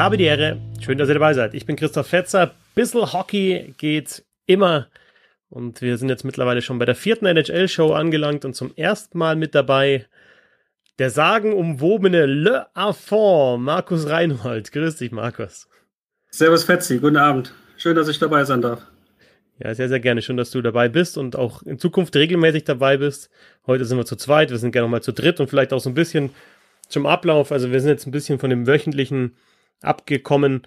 habe die Ehre. Schön, dass ihr dabei seid. Ich bin Christoph Fetzer. Bissel Hockey geht immer. Und wir sind jetzt mittlerweile schon bei der vierten NHL-Show angelangt und zum ersten Mal mit dabei der sagenumwobene Le Affond, Markus Reinhold. Grüß dich, Markus. Servus, Fetzi. Guten Abend. Schön, dass ich dabei sein darf. Ja, sehr, sehr gerne. Schön, dass du dabei bist und auch in Zukunft regelmäßig dabei bist. Heute sind wir zu zweit, wir sind gerne mal zu dritt und vielleicht auch so ein bisschen zum Ablauf. Also wir sind jetzt ein bisschen von dem wöchentlichen abgekommen,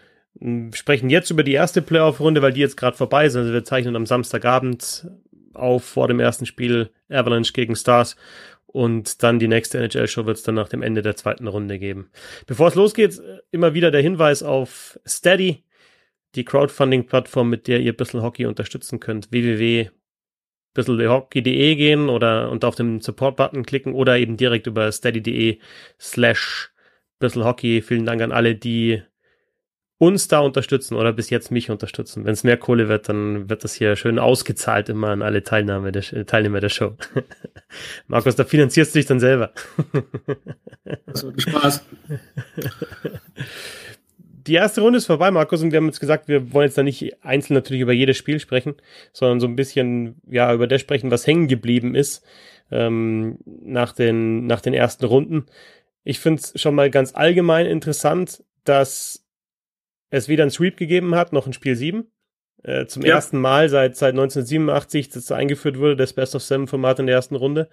sprechen jetzt über die erste Playoff-Runde, weil die jetzt gerade vorbei ist. Also wir zeichnen am Samstagabend auf vor dem ersten Spiel Avalanche gegen Stars und dann die nächste NHL-Show wird es dann nach dem Ende der zweiten Runde geben. Bevor es losgeht, immer wieder der Hinweis auf Steady, die Crowdfunding-Plattform, mit der ihr Bissl Hockey unterstützen könnt. www.bisselhockey.de gehen oder und auf den Support-Button klicken oder eben direkt über steady.de slash Hockey. Vielen Dank an alle, die uns da unterstützen oder bis jetzt mich unterstützen. Wenn es mehr Kohle wird, dann wird das hier schön ausgezahlt immer an alle Teilnahme der, Teilnehmer der Show. Markus, da finanzierst du dich dann selber. Das wird Spaß. Die erste Runde ist vorbei, Markus, und wir haben jetzt gesagt, wir wollen jetzt da nicht einzeln natürlich über jedes Spiel sprechen, sondern so ein bisschen ja über das sprechen, was hängen geblieben ist ähm, nach, den, nach den ersten Runden. Ich finde es schon mal ganz allgemein interessant, dass es weder ein Sweep gegeben hat, noch ein Spiel 7. Äh, zum ja. ersten Mal seit, seit 1987, dass eingeführt wurde, das Best of Seven Format in der ersten Runde.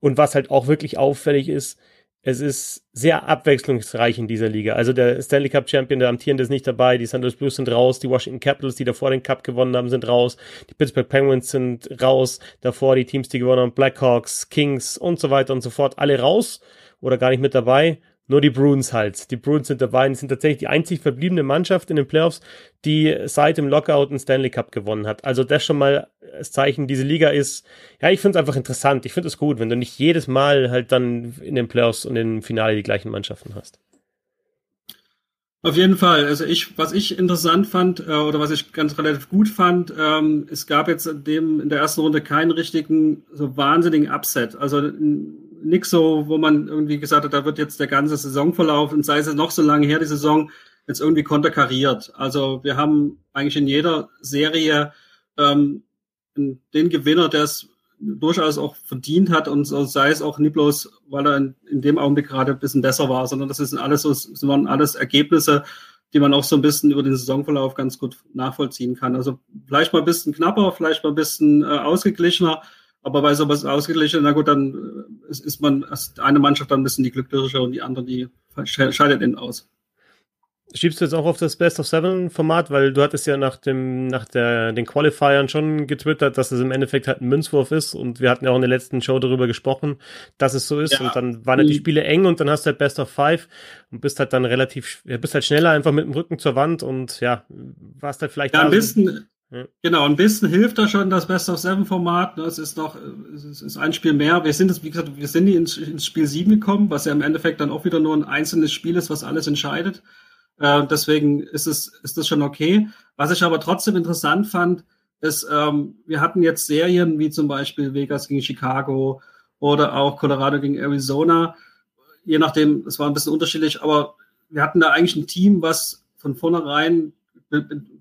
Und was halt auch wirklich auffällig ist, es ist sehr abwechslungsreich in dieser Liga. Also der Stanley Cup Champion, der amtierende ist nicht dabei, die St. Louis Blues sind raus, die Washington Capitals, die davor den Cup gewonnen haben, sind raus, die Pittsburgh Penguins sind raus, davor die Teams, die gewonnen haben, Blackhawks, Kings und so weiter und so fort, alle raus oder gar nicht mit dabei. Nur die Bruins halt. Die Bruins sind dabei und sind tatsächlich die einzig verbliebene Mannschaft in den Playoffs, die seit dem Lockout einen Stanley Cup gewonnen hat. Also das schon mal das Zeichen, diese Liga ist, ja, ich finde es einfach interessant. Ich finde es gut, wenn du nicht jedes Mal halt dann in den Playoffs und im Finale die gleichen Mannschaften hast. Auf jeden Fall. Also ich, was ich interessant fand äh, oder was ich ganz relativ gut fand, ähm, es gab jetzt in, dem, in der ersten Runde keinen richtigen so wahnsinnigen Upset. Also nix so, wo man irgendwie gesagt hat, da wird jetzt der ganze Saisonverlauf und sei es noch so lange her, die Saison, jetzt irgendwie konterkariert. Also wir haben eigentlich in jeder Serie ähm, den Gewinner, der es durchaus auch verdient hat und so sei es auch nicht bloß, weil er in, in dem Augenblick gerade ein bisschen besser war, sondern das sind alles so, waren alles Ergebnisse, die man auch so ein bisschen über den Saisonverlauf ganz gut nachvollziehen kann. Also vielleicht mal ein bisschen knapper, vielleicht mal ein bisschen äh, ausgeglichener, aber bei sowas ausgeglichen, na gut, dann äh, ist, man ist eine Mannschaft dann ein bisschen die glücklichere und die andere, die scheidet innen aus. Schiebst du jetzt auch auf das Best of Seven Format, weil du hattest ja nach dem, nach der, den Qualifiern schon getwittert, dass es im Endeffekt halt ein Münzwurf ist. Und wir hatten ja auch in der letzten Show darüber gesprochen, dass es so ist. Ja. und dann waren halt die Spiele eng und dann hast du halt Best of Five und bist halt dann relativ, bist halt schneller einfach mit dem Rücken zur Wand. Und ja, warst halt vielleicht ja, ein bisschen, Genau, ein bisschen hilft da schon das Best of Seven Format. Ne? Es ist noch, es ist ein Spiel mehr. Wir sind jetzt, wie gesagt, wir sind ins, ins Spiel 7 gekommen, was ja im Endeffekt dann auch wieder nur ein einzelnes Spiel ist, was alles entscheidet. Äh, deswegen ist es, ist das schon okay. Was ich aber trotzdem interessant fand, ist, ähm, wir hatten jetzt Serien wie zum Beispiel Vegas gegen Chicago oder auch Colorado gegen Arizona. Je nachdem, es war ein bisschen unterschiedlich, aber wir hatten da eigentlich ein Team, was von vornherein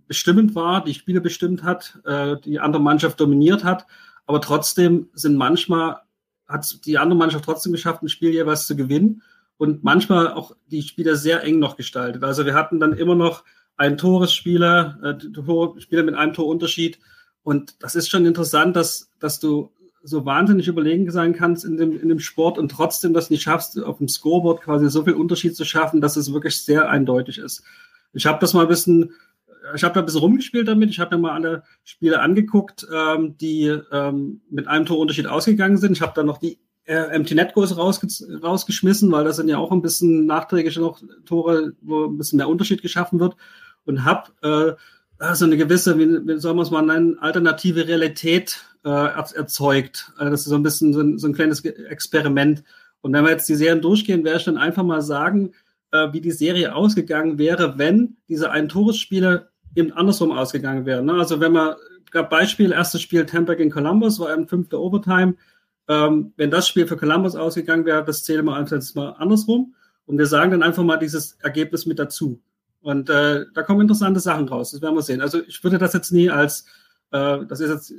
bestimmend war, die Spiele bestimmt hat, äh, die andere Mannschaft dominiert hat. Aber trotzdem sind manchmal, hat die andere Mannschaft trotzdem geschafft, ein Spiel jeweils zu gewinnen und manchmal auch die Spiele sehr eng noch gestaltet. Also wir hatten dann immer noch einen Toresspieler, äh, Spieler mit einem Torunterschied. Und das ist schon interessant, dass, dass du so wahnsinnig überlegen sein kannst in dem, in dem Sport und trotzdem das nicht schaffst, auf dem Scoreboard quasi so viel Unterschied zu schaffen, dass es wirklich sehr eindeutig ist. Ich habe das mal ein bisschen ich habe da ein bisschen rumgespielt damit. Ich habe mir mal alle Spiele angeguckt, ähm, die ähm, mit einem Torunterschied ausgegangen sind. Ich habe dann noch die äh, Empty Net Goals rausge rausgeschmissen, weil das sind ja auch ein bisschen nachträglich noch Tore, wo ein bisschen mehr Unterschied geschaffen wird. Und habe äh, so eine gewisse, wie, wie soll man es mal nennen, alternative Realität äh, erzeugt. Also das ist so ein bisschen so ein, so ein kleines Experiment. Und wenn wir jetzt die Serien durchgehen, werde ich dann einfach mal sagen, äh, wie die Serie ausgegangen wäre, wenn diese ein Toresspieler eben andersrum ausgegangen wäre. Ne? Also wenn man, gab Beispiel, erstes Spiel Tampa gegen Columbus, war im fünfte Overtime. Ähm, wenn das Spiel für Columbus ausgegangen wäre, das zählen wir einfach mal andersrum. Und wir sagen dann einfach mal dieses Ergebnis mit dazu. Und äh, da kommen interessante Sachen raus. Das werden wir sehen. Also ich würde das jetzt nie als äh, das ist jetzt,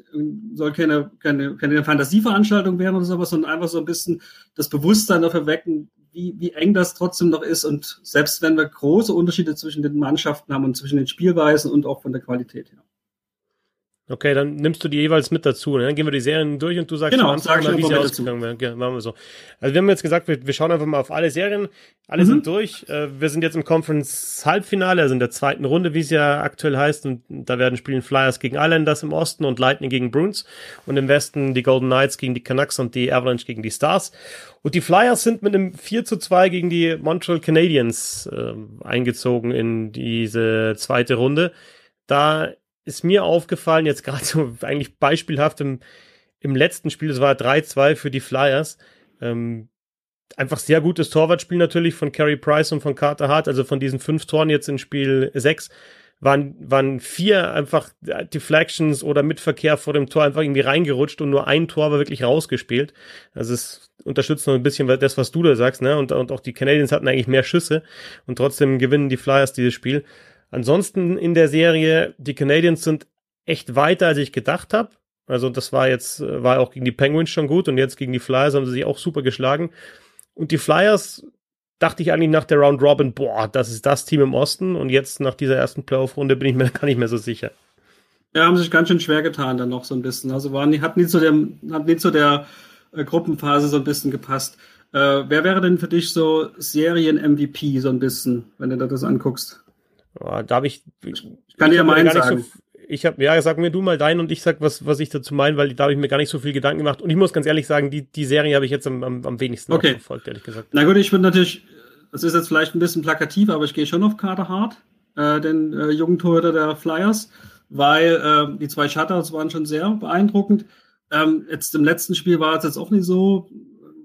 soll keine, keine, keine Fantasieveranstaltung werden oder sowas, sondern einfach so ein bisschen das Bewusstsein dafür wecken, wie, wie eng das trotzdem noch ist. Und selbst wenn wir große Unterschiede zwischen den Mannschaften haben und zwischen den Spielweisen und auch von der Qualität her. Okay, dann nimmst du die jeweils mit dazu. Ne? Dann gehen wir die Serien durch und du sagst genau, sag mal, wie sie ausgegangen wären. Ja, machen wir so. Also wir haben jetzt gesagt, wir, wir schauen einfach mal auf alle Serien. Alle mhm. sind durch. Äh, wir sind jetzt im Conference-Halbfinale, also in der zweiten Runde, wie es ja aktuell heißt. Und da werden spielen Flyers gegen Islanders im Osten und Lightning gegen Bruins. Und im Westen die Golden Knights gegen die Canucks und die Avalanche gegen die Stars. Und die Flyers sind mit einem 4 zu 2 gegen die Montreal Canadiens äh, eingezogen in diese zweite Runde. Da ist mir aufgefallen, jetzt gerade so eigentlich beispielhaft im, im letzten Spiel, das war 3-2 für die Flyers, ähm, einfach sehr gutes Torwartspiel natürlich von Carey Price und von Carter Hart, also von diesen fünf Toren jetzt in Spiel 6 waren, waren vier einfach Deflections oder Mitverkehr vor dem Tor einfach irgendwie reingerutscht und nur ein Tor war wirklich rausgespielt. Also es unterstützt noch ein bisschen das, was du da sagst, ne? Und, und auch die Canadiens hatten eigentlich mehr Schüsse und trotzdem gewinnen die Flyers dieses Spiel. Ansonsten in der Serie, die Canadiens sind echt weiter, als ich gedacht habe. Also das war jetzt, war auch gegen die Penguins schon gut und jetzt gegen die Flyers haben sie sich auch super geschlagen. Und die Flyers dachte ich eigentlich nach der Round Robin, boah, das ist das Team im Osten und jetzt nach dieser ersten Playoff-Runde bin ich mir gar nicht mehr so sicher. Ja, haben sich ganz schön schwer getan dann noch so ein bisschen. Also waren, hat nie zu dem, hat nie zu der äh, Gruppenphase so ein bisschen gepasst. Äh, wer wäre denn für dich so Serien-MVP so ein bisschen, wenn du das anguckst? Da habe ich, ich kann dir ja mal sagen. So, ich habe, ja, sag mir du mal deinen und ich sag, was, was ich dazu meine, weil da habe ich mir gar nicht so viel Gedanken gemacht. Und ich muss ganz ehrlich sagen, die, die Serie habe ich jetzt am, am, am wenigsten okay. verfolgt, ehrlich gesagt. Na gut, ich würde natürlich, das ist jetzt vielleicht ein bisschen plakativ, aber ich gehe schon auf Carter Hart, äh, den äh, jungen Torhüter der Flyers, weil äh, die zwei Shutters waren schon sehr beeindruckend. Ähm, jetzt im letzten Spiel war es jetzt auch nicht so,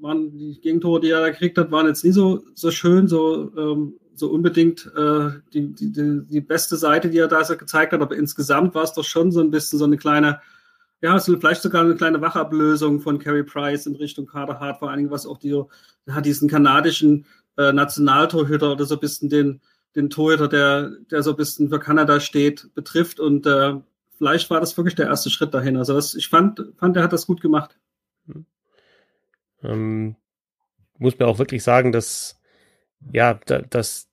waren die Gegentore, die er da gekriegt hat, waren jetzt nie so, so schön, so ähm, so unbedingt äh, die, die, die beste Seite, die er da gezeigt hat, aber insgesamt war es doch schon so ein bisschen so eine kleine, ja, so vielleicht sogar eine kleine Wachablösung von Carey Price in Richtung Carter Hart, vor allen Dingen, was auch die, hat diesen kanadischen äh, Nationaltorhüter oder so ein bisschen den, den Torhüter, der, der so ein bisschen für Kanada steht, betrifft und äh, vielleicht war das wirklich der erste Schritt dahin. Also das, ich fand, fand, er hat das gut gemacht. Ähm, muss mir auch wirklich sagen, dass ja, da, dass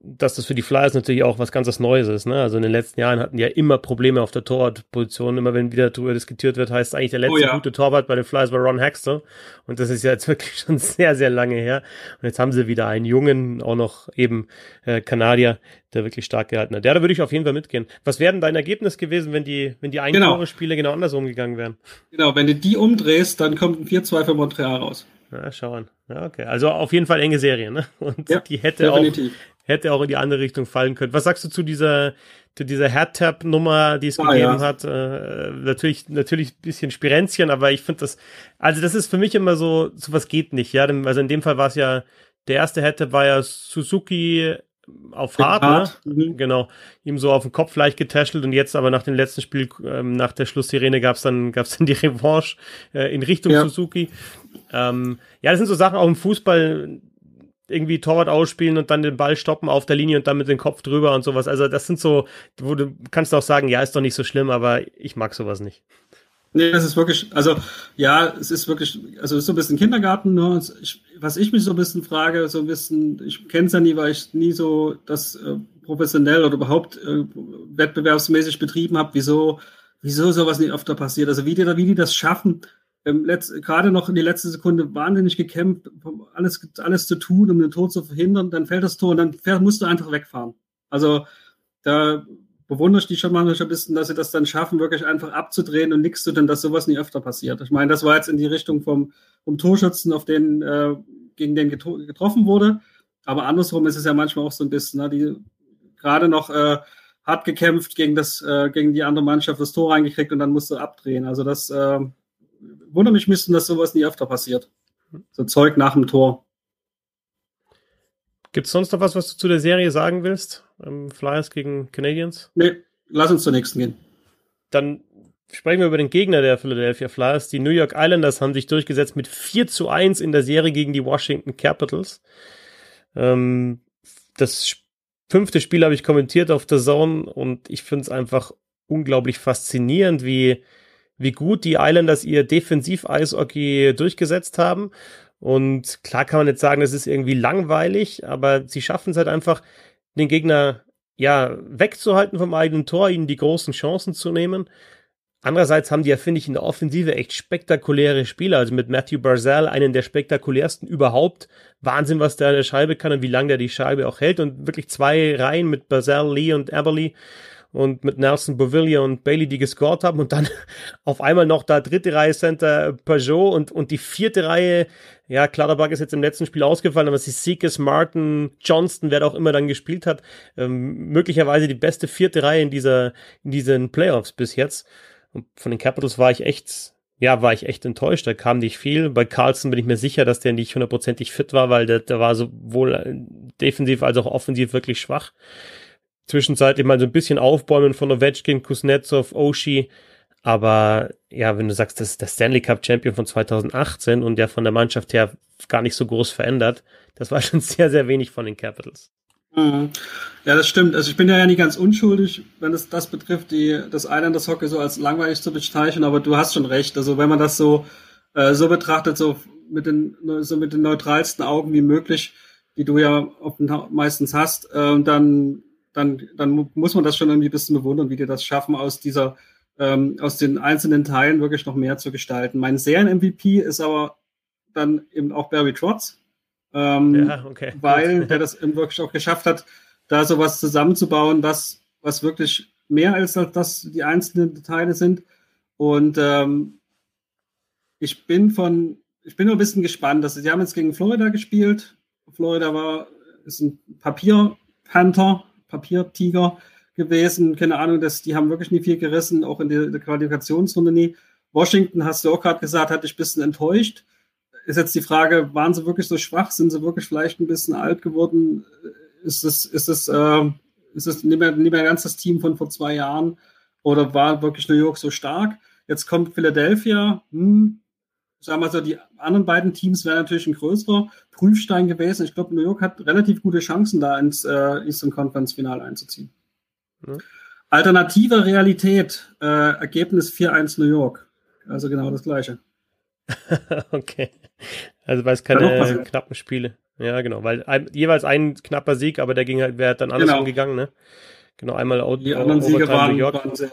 dass das für die Flyers natürlich auch was ganz Neues ist. Ne? Also in den letzten Jahren hatten die ja immer Probleme auf der Torwartposition. Immer wenn wieder darüber diskutiert wird, heißt eigentlich der letzte oh ja. gute Torwart bei den Flyers war Ron Hexter. Und das ist ja jetzt wirklich schon sehr, sehr lange her. Und jetzt haben sie wieder einen jungen, auch noch eben äh, Kanadier, der wirklich stark gehalten hat. Ja, da würde ich auf jeden Fall mitgehen. Was wäre denn dein Ergebnis gewesen, wenn die, wenn die Eintore-Spiele genau. genau andersrum gegangen wären? Genau, wenn du die umdrehst, dann kommt ein 4-2 für Montreal raus. Ja, schauen. Ja, okay. Also auf jeden Fall enge Serie, ne? Und ja, die hätte definitiv. auch hätte auch in die andere Richtung fallen können. Was sagst du zu dieser, zu dieser Hardtap-Nummer, die es ah, gegeben ja. hat? Äh, natürlich, natürlich ein bisschen Spirenzchen, aber ich finde das, also das ist für mich immer so, sowas geht nicht, ja. Also in dem Fall war es ja, der erste Hardtap war ja Suzuki auf Hart, Hart. Ne? Mhm. genau, ihm so auf den Kopf leicht getäschelt und jetzt aber nach dem letzten Spiel, ähm, nach der Schlusssirene gab's dann, gab's dann die Revanche äh, in Richtung ja. Suzuki. Ähm, ja, das sind so Sachen auch im Fußball, irgendwie Torwart ausspielen und dann den Ball stoppen auf der Linie und dann mit dem Kopf drüber und sowas. Also das sind so, wo du kannst auch sagen, ja, ist doch nicht so schlimm, aber ich mag sowas nicht. Nee, das ist wirklich, also ja, es ist wirklich, also es ist so ein bisschen Kindergarten. Ne? Ich, was ich mich so ein bisschen frage, so ein bisschen, ich kenne es ja nie, weil ich nie so das äh, professionell oder überhaupt äh, wettbewerbsmäßig betrieben habe, wieso, wieso sowas nicht öfter passiert. Also wie die, wie die das schaffen, ähm, gerade noch in die letzte Sekunde wahnsinnig gekämpft, alles, alles zu tun, um den Tor zu verhindern, dann fällt das Tor und dann fähr, musst du einfach wegfahren. Also da bewundere ich die schon mal ein bisschen, dass sie das dann schaffen, wirklich einfach abzudrehen und nichts zu tun, dass sowas nie öfter passiert. Ich meine, das war jetzt in die Richtung vom, vom Torschützen, auf den, äh, gegen den getroffen wurde. Aber andersrum ist es ja manchmal auch so ein bisschen, ne, die gerade noch äh, hart gekämpft gegen das, äh, gegen die andere Mannschaft das Tor reingekriegt und dann musste abdrehen. Also das, äh, wundere mich müssten, dass sowas nie öfter passiert. So Zeug nach dem Tor. Gibt es sonst noch was, was du zu der Serie sagen willst? Ähm, Flyers gegen Canadiens? Nee, lass uns zur nächsten gehen. Dann sprechen wir über den Gegner der Philadelphia Flyers. Die New York Islanders haben sich durchgesetzt mit 4 zu 1 in der Serie gegen die Washington Capitals. Ähm, das fünfte Spiel habe ich kommentiert auf der Zone und ich finde es einfach unglaublich faszinierend, wie, wie gut die Islanders ihr Defensiv-Eishockey durchgesetzt haben. Und klar kann man jetzt sagen, es ist irgendwie langweilig, aber sie schaffen es halt einfach, den Gegner ja wegzuhalten vom eigenen Tor, ihnen die großen Chancen zu nehmen. Andererseits haben die ja, finde ich, in der Offensive echt spektakuläre Spieler. Also mit Matthew Barzell, einen der spektakulärsten überhaupt. Wahnsinn, was der an der Scheibe kann und wie lange der die Scheibe auch hält. Und wirklich zwei Reihen mit Barzell, Lee und Eberly und mit Nelson Bovilla und Bailey, die gescored haben und dann auf einmal noch da dritte Reihe Center Peugeot und, und die vierte Reihe, ja, Clutterbuck ist jetzt im letzten Spiel ausgefallen, aber Seekers, Martin, Johnston, wer da auch immer dann gespielt hat, ähm, möglicherweise die beste vierte Reihe in dieser, in diesen Playoffs bis jetzt. Und von den Capitals war ich echt, ja, war ich echt enttäuscht. Da kam nicht viel. Bei Carlson bin ich mir sicher, dass der nicht hundertprozentig fit war, weil der, der war sowohl defensiv als auch offensiv wirklich schwach zwischenzeitlich mal so ein bisschen aufbäumen von Ovechkin, Kuznetsov, Oshie. Aber ja, wenn du sagst, das ist der Stanley Cup Champion von 2018 und der von der Mannschaft her gar nicht so groß verändert, das war schon sehr, sehr wenig von den Capitals. Mhm. Ja, das stimmt. Also ich bin ja nicht ganz unschuldig, wenn es das betrifft, die, das Islanders Hockey so als langweilig zu bezeichnen, aber du hast schon recht. Also wenn man das so, äh, so betrachtet, so mit den, so mit den neutralsten Augen wie möglich, die du ja meistens hast, äh, dann dann, dann muss man das schon irgendwie ein bisschen bewundern, wie die das schaffen, aus dieser, ähm, aus den einzelnen Teilen wirklich noch mehr zu gestalten. Mein Serien-MVP ist aber dann eben auch Barry Trotz, ähm, ja, okay. weil der das eben wirklich auch geschafft hat, da sowas zusammenzubauen, was, was wirklich mehr als das die einzelnen Teile sind. Und ähm, ich bin von, ich bin nur ein bisschen gespannt. Dass, sie haben jetzt gegen Florida gespielt. Florida war, ist ein Papier-Panther, Papiertiger gewesen. Keine Ahnung, dass die haben wirklich nie viel gerissen, auch in der, der Qualifikationsrunde nie. Washington, hast du auch gerade gesagt, hat dich ein bisschen enttäuscht. Ist jetzt die Frage, waren sie wirklich so schwach? Sind sie wirklich vielleicht ein bisschen alt geworden? Ist es, ist es, äh, ist es nicht mehr, nicht mehr ganz das Team von vor zwei Jahren? Oder war wirklich New York so stark? Jetzt kommt Philadelphia. Hm, sagen wir so, die anderen beiden Teams wären natürlich ein größerer Prüfstein gewesen. Ich glaube, New York hat relativ gute Chancen, da ins äh, Eastern Conference Finale einzuziehen. Mhm. Alternative Realität, äh, Ergebnis 4-1 New York. Also genau das gleiche. okay. Also weil es keine knappen Spiele. Ja, genau, weil ein, jeweils ein knapper Sieg, aber der ging halt, wäre dann anders genau. umgegangen, ne? Genau, einmal out, Die anderen Siege waren, New York. waren sehr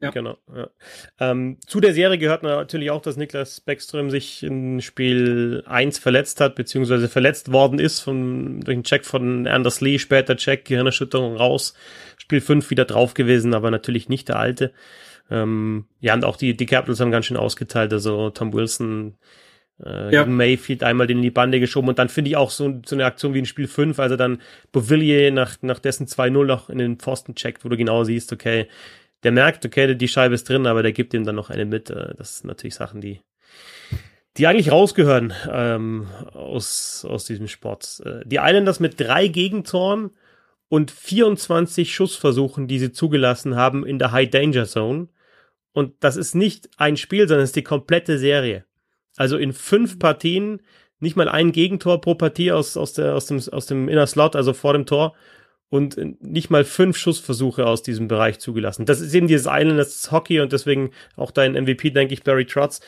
ja. Genau. Ja. Ähm, zu der Serie gehört natürlich auch, dass Niklas Beckström sich in Spiel 1 verletzt hat, beziehungsweise verletzt worden ist von, durch einen Check von Anders Lee, später Check, Gehirnerschütterung raus. Spiel 5 wieder drauf gewesen, aber natürlich nicht der alte. Ähm, ja, und auch die, die Capitals haben ganz schön ausgeteilt, also Tom Wilson, äh, ja. Mayfield einmal den in die Bande geschoben und dann finde ich auch so, so eine Aktion wie in Spiel 5, also dann Bovillier nach, nach dessen 2-0 noch in den Pfosten checkt, wo du genau siehst, okay, der merkt, okay, die Scheibe ist drin, aber der gibt ihm dann noch eine mit. Äh, das sind natürlich Sachen, die, die eigentlich rausgehören ähm, aus, aus diesem Sport. Äh, die Islanders mit drei Gegentoren und 24 Schussversuchen, die sie zugelassen haben in der High Danger Zone. Und das ist nicht ein Spiel, sondern es ist die komplette Serie. Also in fünf Partien, nicht mal ein Gegentor pro Partie aus, aus, der, aus, dem, aus dem Inner Slot, also vor dem Tor und nicht mal fünf Schussversuche aus diesem Bereich zugelassen. Das ist eben dieses Islanders Hockey und deswegen auch dein MVP, denke ich, Barry Trotz,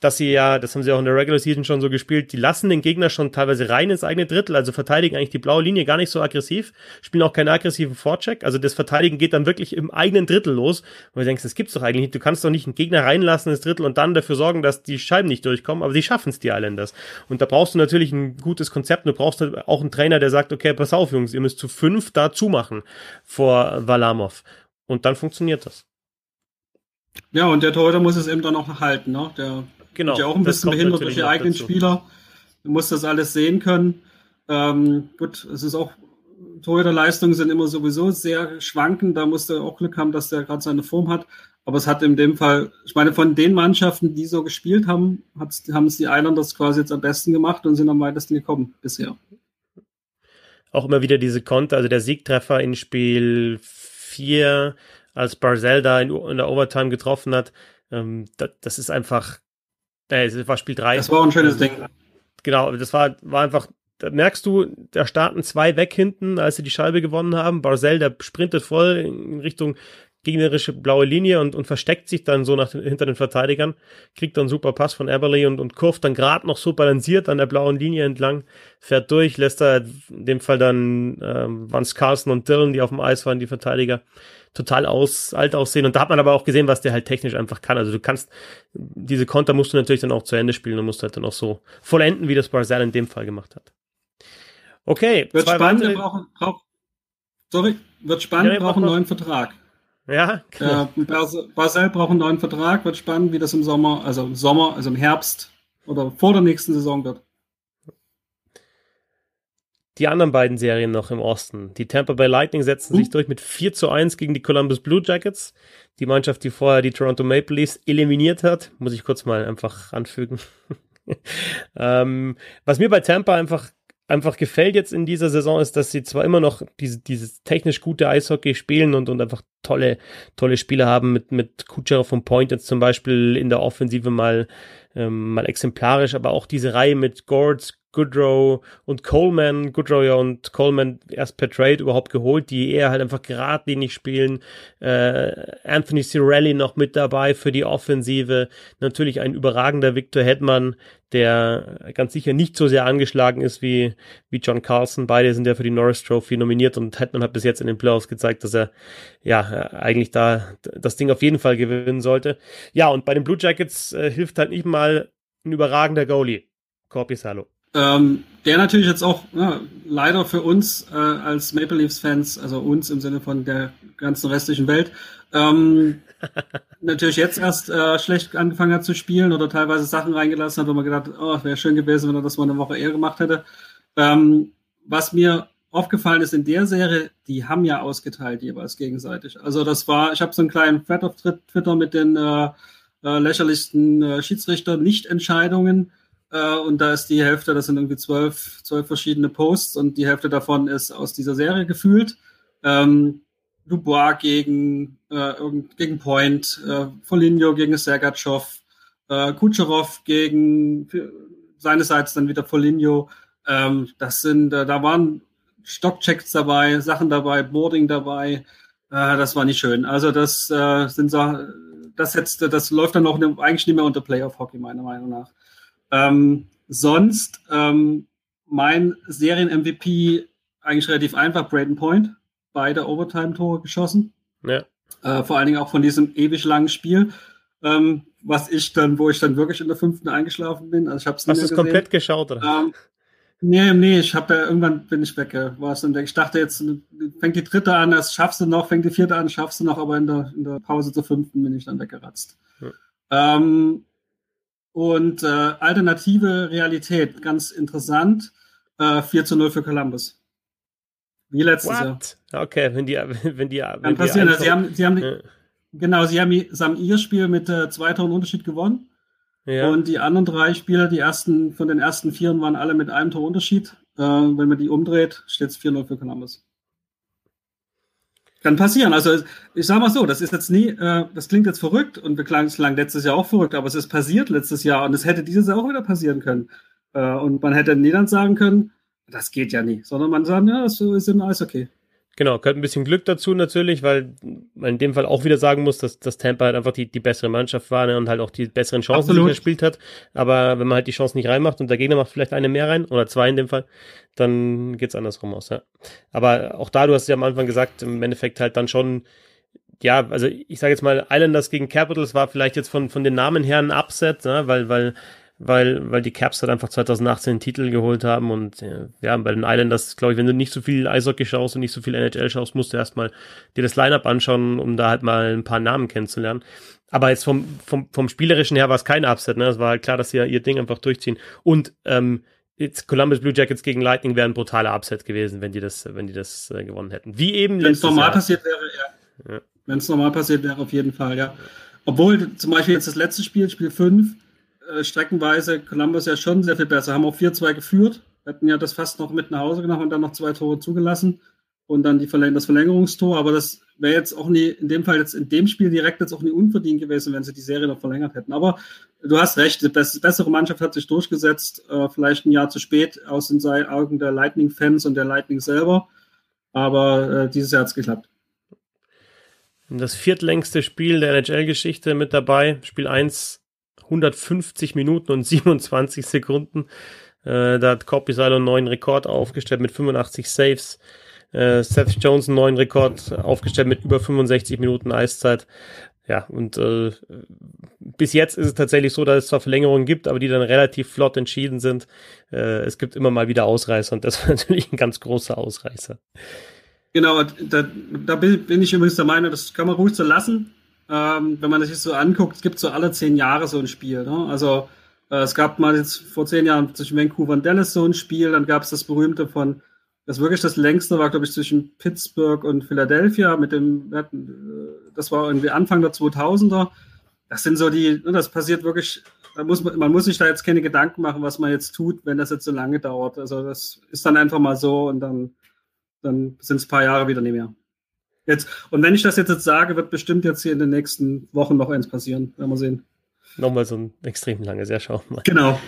dass sie ja, das haben sie auch in der Regular Season schon so gespielt, die lassen den Gegner schon teilweise rein ins eigene Drittel, also verteidigen eigentlich die blaue Linie gar nicht so aggressiv, spielen auch keinen aggressiven Vorcheck, also das Verteidigen geht dann wirklich im eigenen Drittel los, und du denkst, das gibt's doch eigentlich nicht, du kannst doch nicht einen Gegner reinlassen ins Drittel und dann dafür sorgen, dass die Scheiben nicht durchkommen, aber sie schaffen es, die Islanders. Und da brauchst du natürlich ein gutes Konzept, du brauchst halt auch einen Trainer, der sagt, okay, pass auf, Jungs, ihr müsst zu fünf da zumachen vor Valamov. Und dann funktioniert das. Ja, und der Torhüter muss es eben dann auch halten, ne? Der Genau. Ja auch ein bisschen behindert durch die eigenen dazu. Spieler. Du musst das alles sehen können. Ähm, gut, es ist auch, Torhüterleistungen sind immer sowieso sehr schwankend. Da musst du auch Glück haben, dass der gerade seine Form hat. Aber es hat in dem Fall, ich meine, von den Mannschaften, die so gespielt haben, haben es die Islanders quasi jetzt am besten gemacht und sind am weitesten gekommen bisher. Auch immer wieder diese Konter, also der Siegtreffer in Spiel 4, als Barzell da in, in der Overtime getroffen hat, ähm, das, das ist einfach äh, es war Spiel 3. Das war ein schönes Ding. Genau, das war, war einfach da merkst du, da starten zwei weg hinten, als sie die Scheibe gewonnen haben. Barzell, der sprintet voll in Richtung gegnerische blaue Linie und, und versteckt sich dann so nach, hinter den Verteidigern, kriegt dann super Pass von Everly und, und kurft dann gerade noch so balanciert an der blauen Linie entlang, fährt durch, lässt da in dem Fall dann ähm, Vance Carlson und Dillon, die auf dem Eis waren, die Verteidiger, total aus, alt aussehen. Und da hat man aber auch gesehen, was der halt technisch einfach kann. Also du kannst, diese Konter musst du natürlich dann auch zu Ende spielen und musst halt dann auch so vollenden, wie das Barzell in dem Fall gemacht hat. Okay. Wird spannend, weitere... brauchen, brauch, sorry, wird spannend, ja, brauchen einen neuen Vertrag. Ja. Äh, Basel braucht einen neuen Vertrag, wird spannend, wie das im Sommer, also im Sommer, also im Herbst oder vor der nächsten Saison wird. Die anderen beiden Serien noch im Osten. Die Tampa Bay Lightning setzen uh. sich durch mit 4 zu 1 gegen die Columbus Blue Jackets. Die Mannschaft, die vorher die Toronto Maple Leafs eliminiert hat. Muss ich kurz mal einfach anfügen. ähm, was mir bei Tampa einfach einfach gefällt jetzt in dieser Saison ist, dass sie zwar immer noch diese, dieses technisch gute Eishockey spielen und, und einfach tolle, tolle Spieler haben mit, mit Kucherov von Point jetzt zum Beispiel in der Offensive mal, ähm, mal exemplarisch, aber auch diese Reihe mit Gords, Goodrow und Coleman, Goodrow ja und Coleman erst per Trade überhaupt geholt, die eher halt einfach geradlinig spielen. Äh, Anthony Cirelli noch mit dabei für die Offensive. Natürlich ein überragender Victor Hedman, der ganz sicher nicht so sehr angeschlagen ist wie, wie John Carlson. Beide sind ja für die Norris Trophy nominiert und Hedman hat bis jetzt in den Playoffs gezeigt, dass er ja eigentlich da das Ding auf jeden Fall gewinnen sollte. Ja, und bei den Blue Jackets äh, hilft halt nicht mal ein überragender Goalie. Corpi Salo. Ähm, der natürlich jetzt auch ja, leider für uns äh, als Maple Leafs-Fans, also uns im Sinne von der ganzen restlichen Welt, ähm, natürlich jetzt erst äh, schlecht angefangen hat zu spielen oder teilweise Sachen reingelassen hat, wo man gedacht, oh, wäre schön gewesen, wenn er das mal eine Woche eher gemacht hätte. Ähm, was mir aufgefallen ist in der Serie, die haben ja ausgeteilt jeweils gegenseitig. Also das war, ich habe so einen kleinen Thread auf Twitter mit den äh, äh, lächerlichsten äh, Schiedsrichter-Nichtentscheidungen äh, und da ist die Hälfte, das sind irgendwie zwölf, zwölf verschiedene Posts und die Hälfte davon ist aus dieser Serie gefühlt. Ähm, Dubois gegen, äh, gegen Point, äh, Foligno gegen Sergachev, äh, Kucherov gegen seinerseits dann wieder Foligno. Ähm, das sind, äh, da waren Stockchecks dabei, Sachen dabei, Boarding dabei. Äh, das war nicht schön. Also das äh, sind so, das jetzt, das läuft dann auch eigentlich nicht mehr unter Playoff Hockey meiner Meinung nach. Ähm, sonst ähm, mein Serien-MVP eigentlich relativ einfach, Braden Point, beide Overtime-Tore geschossen. Ja. Äh, vor allen Dingen auch von diesem ewig langen Spiel, ähm, was ich dann, wo ich dann wirklich in der fünften eingeschlafen bin. Also ich hab's Hast du es komplett geschaut, oder? Ähm, nee, nee, ich habe ja irgendwann bin ich weg. War's und ich dachte jetzt, fängt die dritte an, das schaffst du noch, fängt die vierte an, schaffst du noch, aber in der, in der Pause zur fünften bin ich dann weggeratzt. Ja. Ähm, und äh, alternative Realität, ganz interessant, äh, 4 zu 0 für Columbus. Wie letztes What? Jahr. Okay, wenn die, wenn die, wenn Kann passieren. Die sie haben, sie haben, ja. genau, sie haben, sie haben ihr Spiel mit äh, zwei Toren Unterschied gewonnen. Ja. Und die anderen drei Spieler, die ersten, von den ersten Vieren waren alle mit einem Tor Unterschied. Äh, wenn man die umdreht, steht es 4-0 für Columbus. Kann passieren. Also ich sage mal so, das ist jetzt nie, äh, das klingt jetzt verrückt und wir klangen es lang letztes Jahr auch verrückt, aber es ist passiert letztes Jahr und es hätte dieses Jahr auch wieder passieren können. Äh, und man hätte nie dann sagen können, das geht ja nie, sondern man sagt, ja, das ist im Eishockey. Genau, gehört ein bisschen Glück dazu natürlich, weil man in dem Fall auch wieder sagen muss, dass, dass Tampa halt einfach die, die bessere Mannschaft war ne, und halt auch die besseren Chancen die gespielt hat. Aber wenn man halt die Chance nicht reinmacht und der Gegner macht vielleicht eine mehr rein oder zwei in dem Fall, dann geht's andersrum aus, ja. Aber auch da, du hast ja am Anfang gesagt, im Endeffekt halt dann schon, ja, also ich sage jetzt mal, Islanders gegen Capitals war vielleicht jetzt von, von den Namen her ein Upset, ne, weil, weil weil, weil die Caps halt einfach 2018 den Titel geholt haben und äh, ja, bei den Islanders, glaube ich, wenn du nicht so viel Eishockey schaust und nicht so viel NHL schaust, musst du erstmal dir das Lineup anschauen, um da halt mal ein paar Namen kennenzulernen. Aber jetzt vom, vom, vom Spielerischen her war es kein Upset, ne? Es war halt klar, dass sie ja ihr Ding einfach durchziehen. Und ähm, jetzt Columbus Blue Jackets gegen Lightning wäre ein brutaler Upset gewesen, wenn die das, wenn die das äh, gewonnen hätten. Wie eben Wenn es normal Jahr. passiert wäre, ja. ja. Wenn es normal passiert wäre, auf jeden Fall, ja. Obwohl zum Beispiel jetzt das letzte Spiel, Spiel 5, äh, streckenweise Columbus ja schon sehr viel besser. Haben auch 4-2 geführt. Hätten ja das fast noch mit nach Hause genommen und dann noch zwei Tore zugelassen und dann die Verläng das Verlängerungstor. Aber das wäre jetzt auch nie, in dem Fall jetzt in dem Spiel direkt jetzt auch nie unverdient gewesen, wenn sie die Serie noch verlängert hätten. Aber du hast recht, die bessere Mannschaft hat sich durchgesetzt, äh, vielleicht ein Jahr zu spät aus den Augen der Lightning-Fans und der Lightning selber. Aber äh, dieses Jahr hat es geklappt. Das viertlängste Spiel der NHL-Geschichte mit dabei. Spiel 1, 150 Minuten und 27 Sekunden. Äh, da hat Corby Silo einen neuen Rekord aufgestellt mit 85 Saves. Äh, Seth Jones einen neuen Rekord aufgestellt mit über 65 Minuten Eiszeit. Ja, und äh, bis jetzt ist es tatsächlich so, dass es zwar Verlängerungen gibt, aber die dann relativ flott entschieden sind. Äh, es gibt immer mal wieder Ausreißer und das war natürlich ein ganz großer Ausreißer. Genau, da, da bin ich übrigens der Meinung, das kann man ruhig so lassen. Ähm, wenn man sich so anguckt, es gibt so alle zehn Jahre so ein Spiel. Ne? Also äh, es gab mal jetzt vor zehn Jahren zwischen Vancouver und Dallas so ein Spiel, dann gab es das berühmte von, das wirklich das längste war, glaube ich, zwischen Pittsburgh und Philadelphia mit dem, äh, das war irgendwie Anfang der 2000er. Das sind so die, ne, das passiert wirklich, da muss man, man muss sich da jetzt keine Gedanken machen, was man jetzt tut, wenn das jetzt so lange dauert. Also das ist dann einfach mal so und dann dann sind es ein paar Jahre wieder nicht mehr. Jetzt, und wenn ich das jetzt, jetzt sage, wird bestimmt jetzt hier in den nächsten Wochen noch eins passieren. Werden wir sehen. Nochmal so ein extrem langes, ja, schau mal. Genau.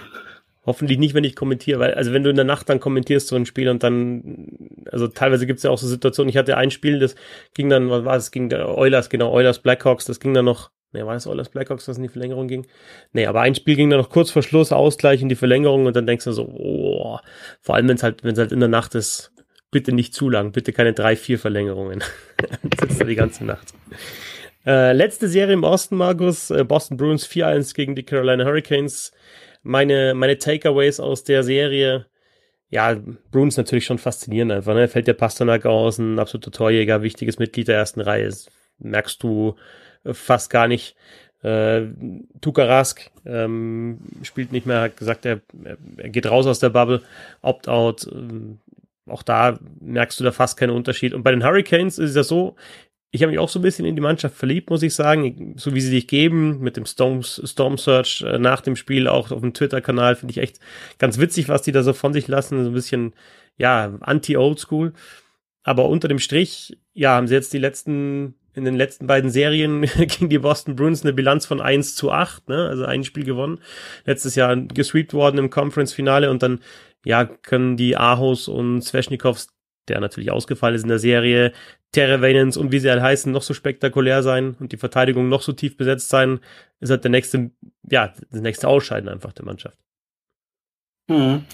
Hoffentlich nicht, wenn ich kommentiere, weil, also wenn du in der Nacht dann kommentierst so ein Spiel und dann, also teilweise gibt es ja auch so Situationen, ich hatte ein Spiel, das ging dann, was war es, ging der Oilers, genau, Oilers Blackhawks, das ging dann noch, ne, war das Oilers Blackhawks, was in die Verlängerung ging? Nee, aber ein Spiel ging dann noch kurz vor Schluss, Ausgleich in die Verlängerung und dann denkst du so, oh, vor allem wenn es halt, wenn es halt in der Nacht ist, bitte nicht zu lang, bitte keine drei, vier Verlängerungen. sitzt da die ganze Nacht. Äh, letzte Serie im Osten, Markus. Äh, Boston Bruins 4-1 gegen die Carolina Hurricanes. Meine, meine Takeaways aus der Serie. Ja, Bruins natürlich schon faszinierend einfach. Ne? Fällt der Pasternak aus, ein absoluter Torjäger, wichtiges Mitglied der ersten Reihe. Das merkst du äh, fast gar nicht. Äh, Tuka Rask ähm, spielt nicht mehr, hat gesagt, er, er geht raus aus der Bubble, Opt-out. Ähm, auch da merkst du da fast keinen Unterschied. Und bei den Hurricanes ist es ja so, ich habe mich auch so ein bisschen in die Mannschaft verliebt, muss ich sagen. So wie sie dich geben, mit dem Storm, Storm Search äh, nach dem Spiel, auch auf dem Twitter-Kanal, finde ich echt ganz witzig, was die da so von sich lassen. So ein bisschen, ja, anti-Oldschool. Aber unter dem Strich, ja, haben sie jetzt die letzten, in den letzten beiden Serien gegen die Boston Bruins eine Bilanz von 1 zu 8, ne? Also ein Spiel gewonnen. Letztes Jahr gesweept worden im Conference-Finale und dann ja, können die Ahos und Sveshnikovs, der natürlich ausgefallen ist in der Serie, Terrevenens und wie sie halt heißen, noch so spektakulär sein und die Verteidigung noch so tief besetzt sein, ist halt der nächste, ja, das nächste Ausscheiden einfach der Mannschaft. Mhm.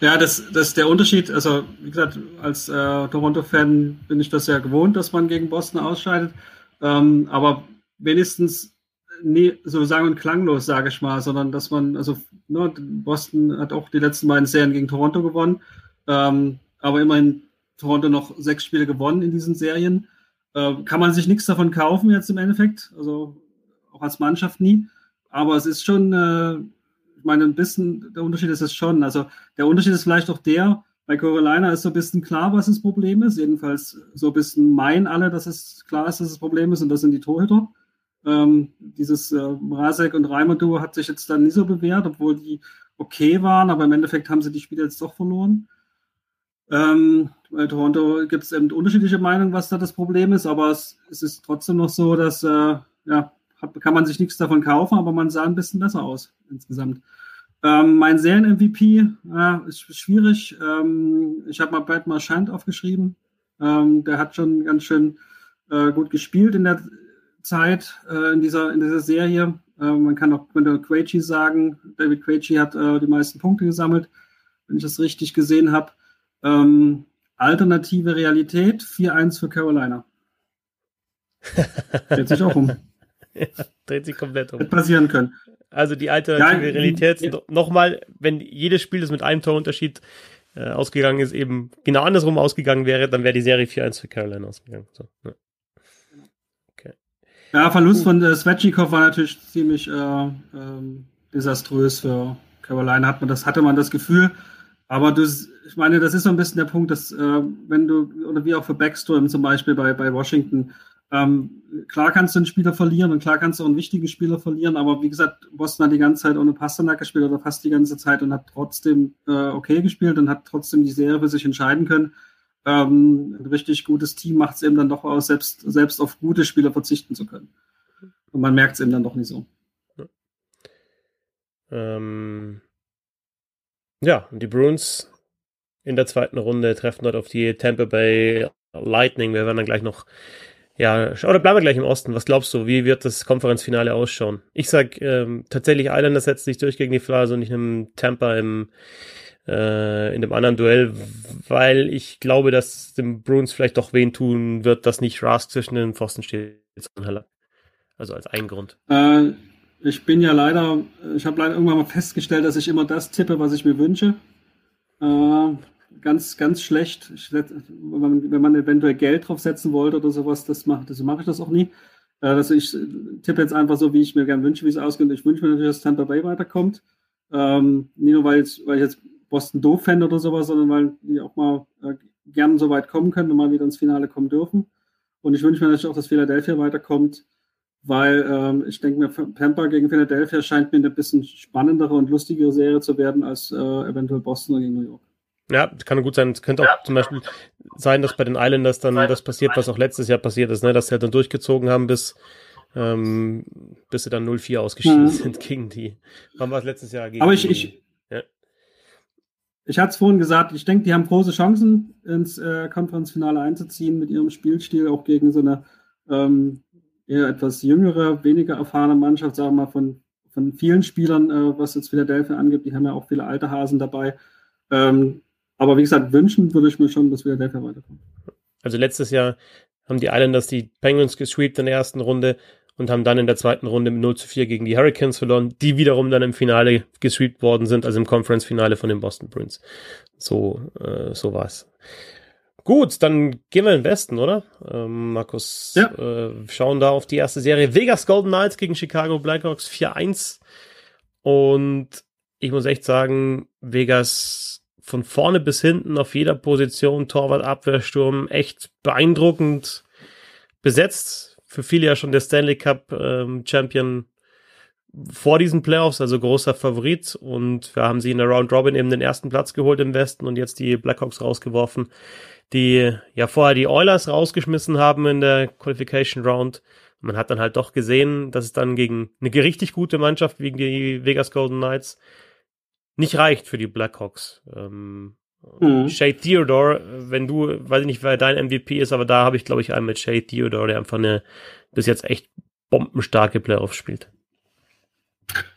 Ja, das, das ist der Unterschied. Also, wie gesagt, als äh, Toronto-Fan bin ich das ja gewohnt, dass man gegen Boston ausscheidet. Ähm, aber wenigstens nie so sagen und klanglos, sage ich mal, sondern dass man, also ne, Boston hat auch die letzten beiden Serien gegen Toronto gewonnen, ähm, aber immerhin Toronto noch sechs Spiele gewonnen in diesen Serien. Äh, kann man sich nichts davon kaufen jetzt im Endeffekt, also auch als Mannschaft nie. Aber es ist schon, äh, ich meine, ein bisschen, der Unterschied ist es schon. Also der Unterschied ist vielleicht auch der, bei Carolina ist so ein bisschen klar, was das Problem ist. Jedenfalls so ein bisschen meinen alle, dass es klar ist, dass das Problem ist und das sind die Torhüter. Ähm, dieses äh, Rasek und Reimer-Duo hat sich jetzt dann nie so bewährt, obwohl die okay waren, aber im Endeffekt haben sie die Spiele jetzt doch verloren. Ähm, bei Toronto gibt es eben unterschiedliche Meinungen, was da das Problem ist, aber es, es ist trotzdem noch so, dass äh, ja, hat, kann man sich nichts davon kaufen, aber man sah ein bisschen besser aus insgesamt. Ähm, mein Serien-MVP ja, ist schwierig. Ähm, ich habe mal Brad Marchand aufgeschrieben. Ähm, der hat schon ganz schön äh, gut gespielt in der Zeit äh, in, dieser, in dieser Serie. Äh, man kann auch könnte Quaichi sagen, David Quaichi hat äh, die meisten Punkte gesammelt, wenn ich das richtig gesehen habe. Ähm, alternative Realität, 4-1 für Carolina. Dreht sich auch um. ja, dreht sich komplett um. Hätte passieren können. Also die alternative ja, Realität, ja. nochmal, wenn jedes Spiel, das mit einem Torunterschied äh, ausgegangen ist, eben genau andersrum ausgegangen wäre, dann wäre die Serie 4-1 für Carolina ausgegangen. So, ja. Ja, Verlust von äh, Svechnikov war natürlich ziemlich äh, ähm, desaströs für Carolina, hat man das, hatte man das Gefühl. Aber du, ich meine, das ist so ein bisschen der Punkt, dass äh, wenn du, oder wie auch für Backstrom zum Beispiel bei, bei Washington, ähm, klar kannst du einen Spieler verlieren und klar kannst du auch einen wichtigen Spieler verlieren, aber wie gesagt, Boston hat die ganze Zeit ohne Pasternak gespielt oder fast die ganze Zeit und hat trotzdem äh, okay gespielt und hat trotzdem die Serie für sich entscheiden können. Ähm, ein richtig gutes Team macht es eben dann doch aus, selbst, selbst auf gute Spieler verzichten zu können. Und man merkt es eben dann doch nicht so. Ähm, ja, die Bruins in der zweiten Runde treffen dort auf die Tampa Bay Lightning. Wir werden dann gleich noch, ja, oder bleiben wir gleich im Osten. Was glaubst du, wie wird das Konferenzfinale ausschauen? Ich sag ähm, tatsächlich, Islanders setzt sich durch gegen die Flyers und ich nehme Tampa im, äh, in dem anderen Duell, weil ich glaube, dass dem Bruins vielleicht doch wen tun wird, dass nicht Rask zwischen den Pfosten steht. Also als ein Grund. Äh, ich bin ja leider, ich habe leider irgendwann mal festgestellt, dass ich immer das tippe, was ich mir wünsche. Äh, ganz, ganz schlecht. Ich, wenn, man, eventuell Geld drauf setzen wollte oder sowas, das mache das mache ich das auch nie. Äh, also ich tippe jetzt einfach so, wie ich mir gerne wünsche, wie es ausgeht. Ich wünsche mir natürlich, dass Tampa Bay weiterkommt. Ähm, nicht nur, weil, jetzt, weil ich jetzt Boston doof fände oder sowas, sondern weil die auch mal äh, gern so weit kommen können und mal wieder ins Finale kommen dürfen. Und ich wünsche mir natürlich auch, dass Philadelphia weiterkommt weil ähm, ich denke mir, Tampa gegen Philadelphia scheint mir eine bisschen spannendere und lustigere Serie zu werden als äh, eventuell Boston gegen New York. Ja, kann gut sein. Es könnte auch ja. zum Beispiel sein, dass bei den Islanders dann das passiert, was auch letztes Jahr passiert ist, ne? dass sie halt dann durchgezogen haben, bis, ähm, bis sie dann 0-4 ausgeschieden mhm. sind gegen die. Wann war es letztes Jahr? Gegen Aber ich, ich, ja. Ich hatte es vorhin gesagt, ich denke, die haben große Chancen, ins äh, Konferenzfinale einzuziehen mit ihrem Spielstil, auch gegen so eine ähm, eher etwas jüngere, weniger erfahrene Mannschaft, sagen wir mal, von, von vielen Spielern, äh, was jetzt Philadelphia angeht. Die haben ja auch viele alte Hasen dabei. Ähm, aber wie gesagt, wünschen würde ich mir schon, dass Philadelphia weiterkommt. Also letztes Jahr haben die Islanders die Penguins gesweept in der ersten Runde und haben dann in der zweiten Runde mit 0 zu 4 gegen die Hurricanes verloren, die wiederum dann im Finale gesweept worden sind, also im Conference-Finale von den Boston Bruins. So, äh, so war es. Gut, dann gehen wir in den Westen, oder? Ähm, Markus, ja. äh, schauen da auf die erste Serie. Vegas Golden Knights gegen Chicago Blackhawks 4-1. Und ich muss echt sagen, Vegas von vorne bis hinten auf jeder Position, Torwart, Abwehrsturm, echt beeindruckend besetzt. Für viele ja schon der Stanley Cup ähm, Champion vor diesen Playoffs, also großer Favorit. Und wir haben sie in der Round Robin eben den ersten Platz geholt im Westen und jetzt die Blackhawks rausgeworfen die ja vorher die Oilers rausgeschmissen haben in der Qualification Round. Man hat dann halt doch gesehen, dass es dann gegen eine richtig gute Mannschaft wie die Vegas Golden Knights nicht reicht für die Blackhawks. Ähm, mhm. Shay Theodore, wenn du, weiß ich nicht, wer dein MVP ist, aber da habe ich, glaube ich, einen mit Shay Theodore, der einfach eine bis jetzt echt bombenstarke Playoff spielt.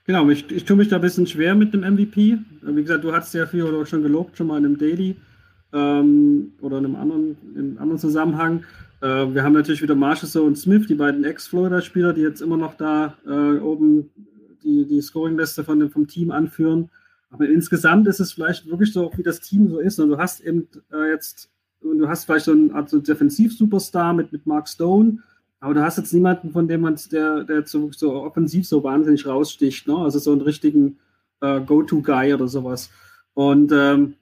Genau, ich, ich tue mich da ein bisschen schwer mit dem MVP. Wie gesagt, du hast ja Theodore schon gelobt, schon mal in einem Daily ähm, oder in einem anderen, in einem anderen Zusammenhang. Äh, wir haben natürlich wieder Marshall und Smith, die beiden Ex-Florida-Spieler, die jetzt immer noch da äh, oben die, die Scoring-Liste von vom Team anführen. Aber insgesamt ist es vielleicht wirklich so, wie das Team so ist. Und du hast eben äh, jetzt, du hast vielleicht so einen Art so Defensiv-Superstar mit, mit Mark Stone, aber du hast jetzt niemanden, von dem man, der, der so, so offensiv so wahnsinnig raussticht, ne? Also so einen richtigen äh, Go-To-Guy oder sowas. Und ähm,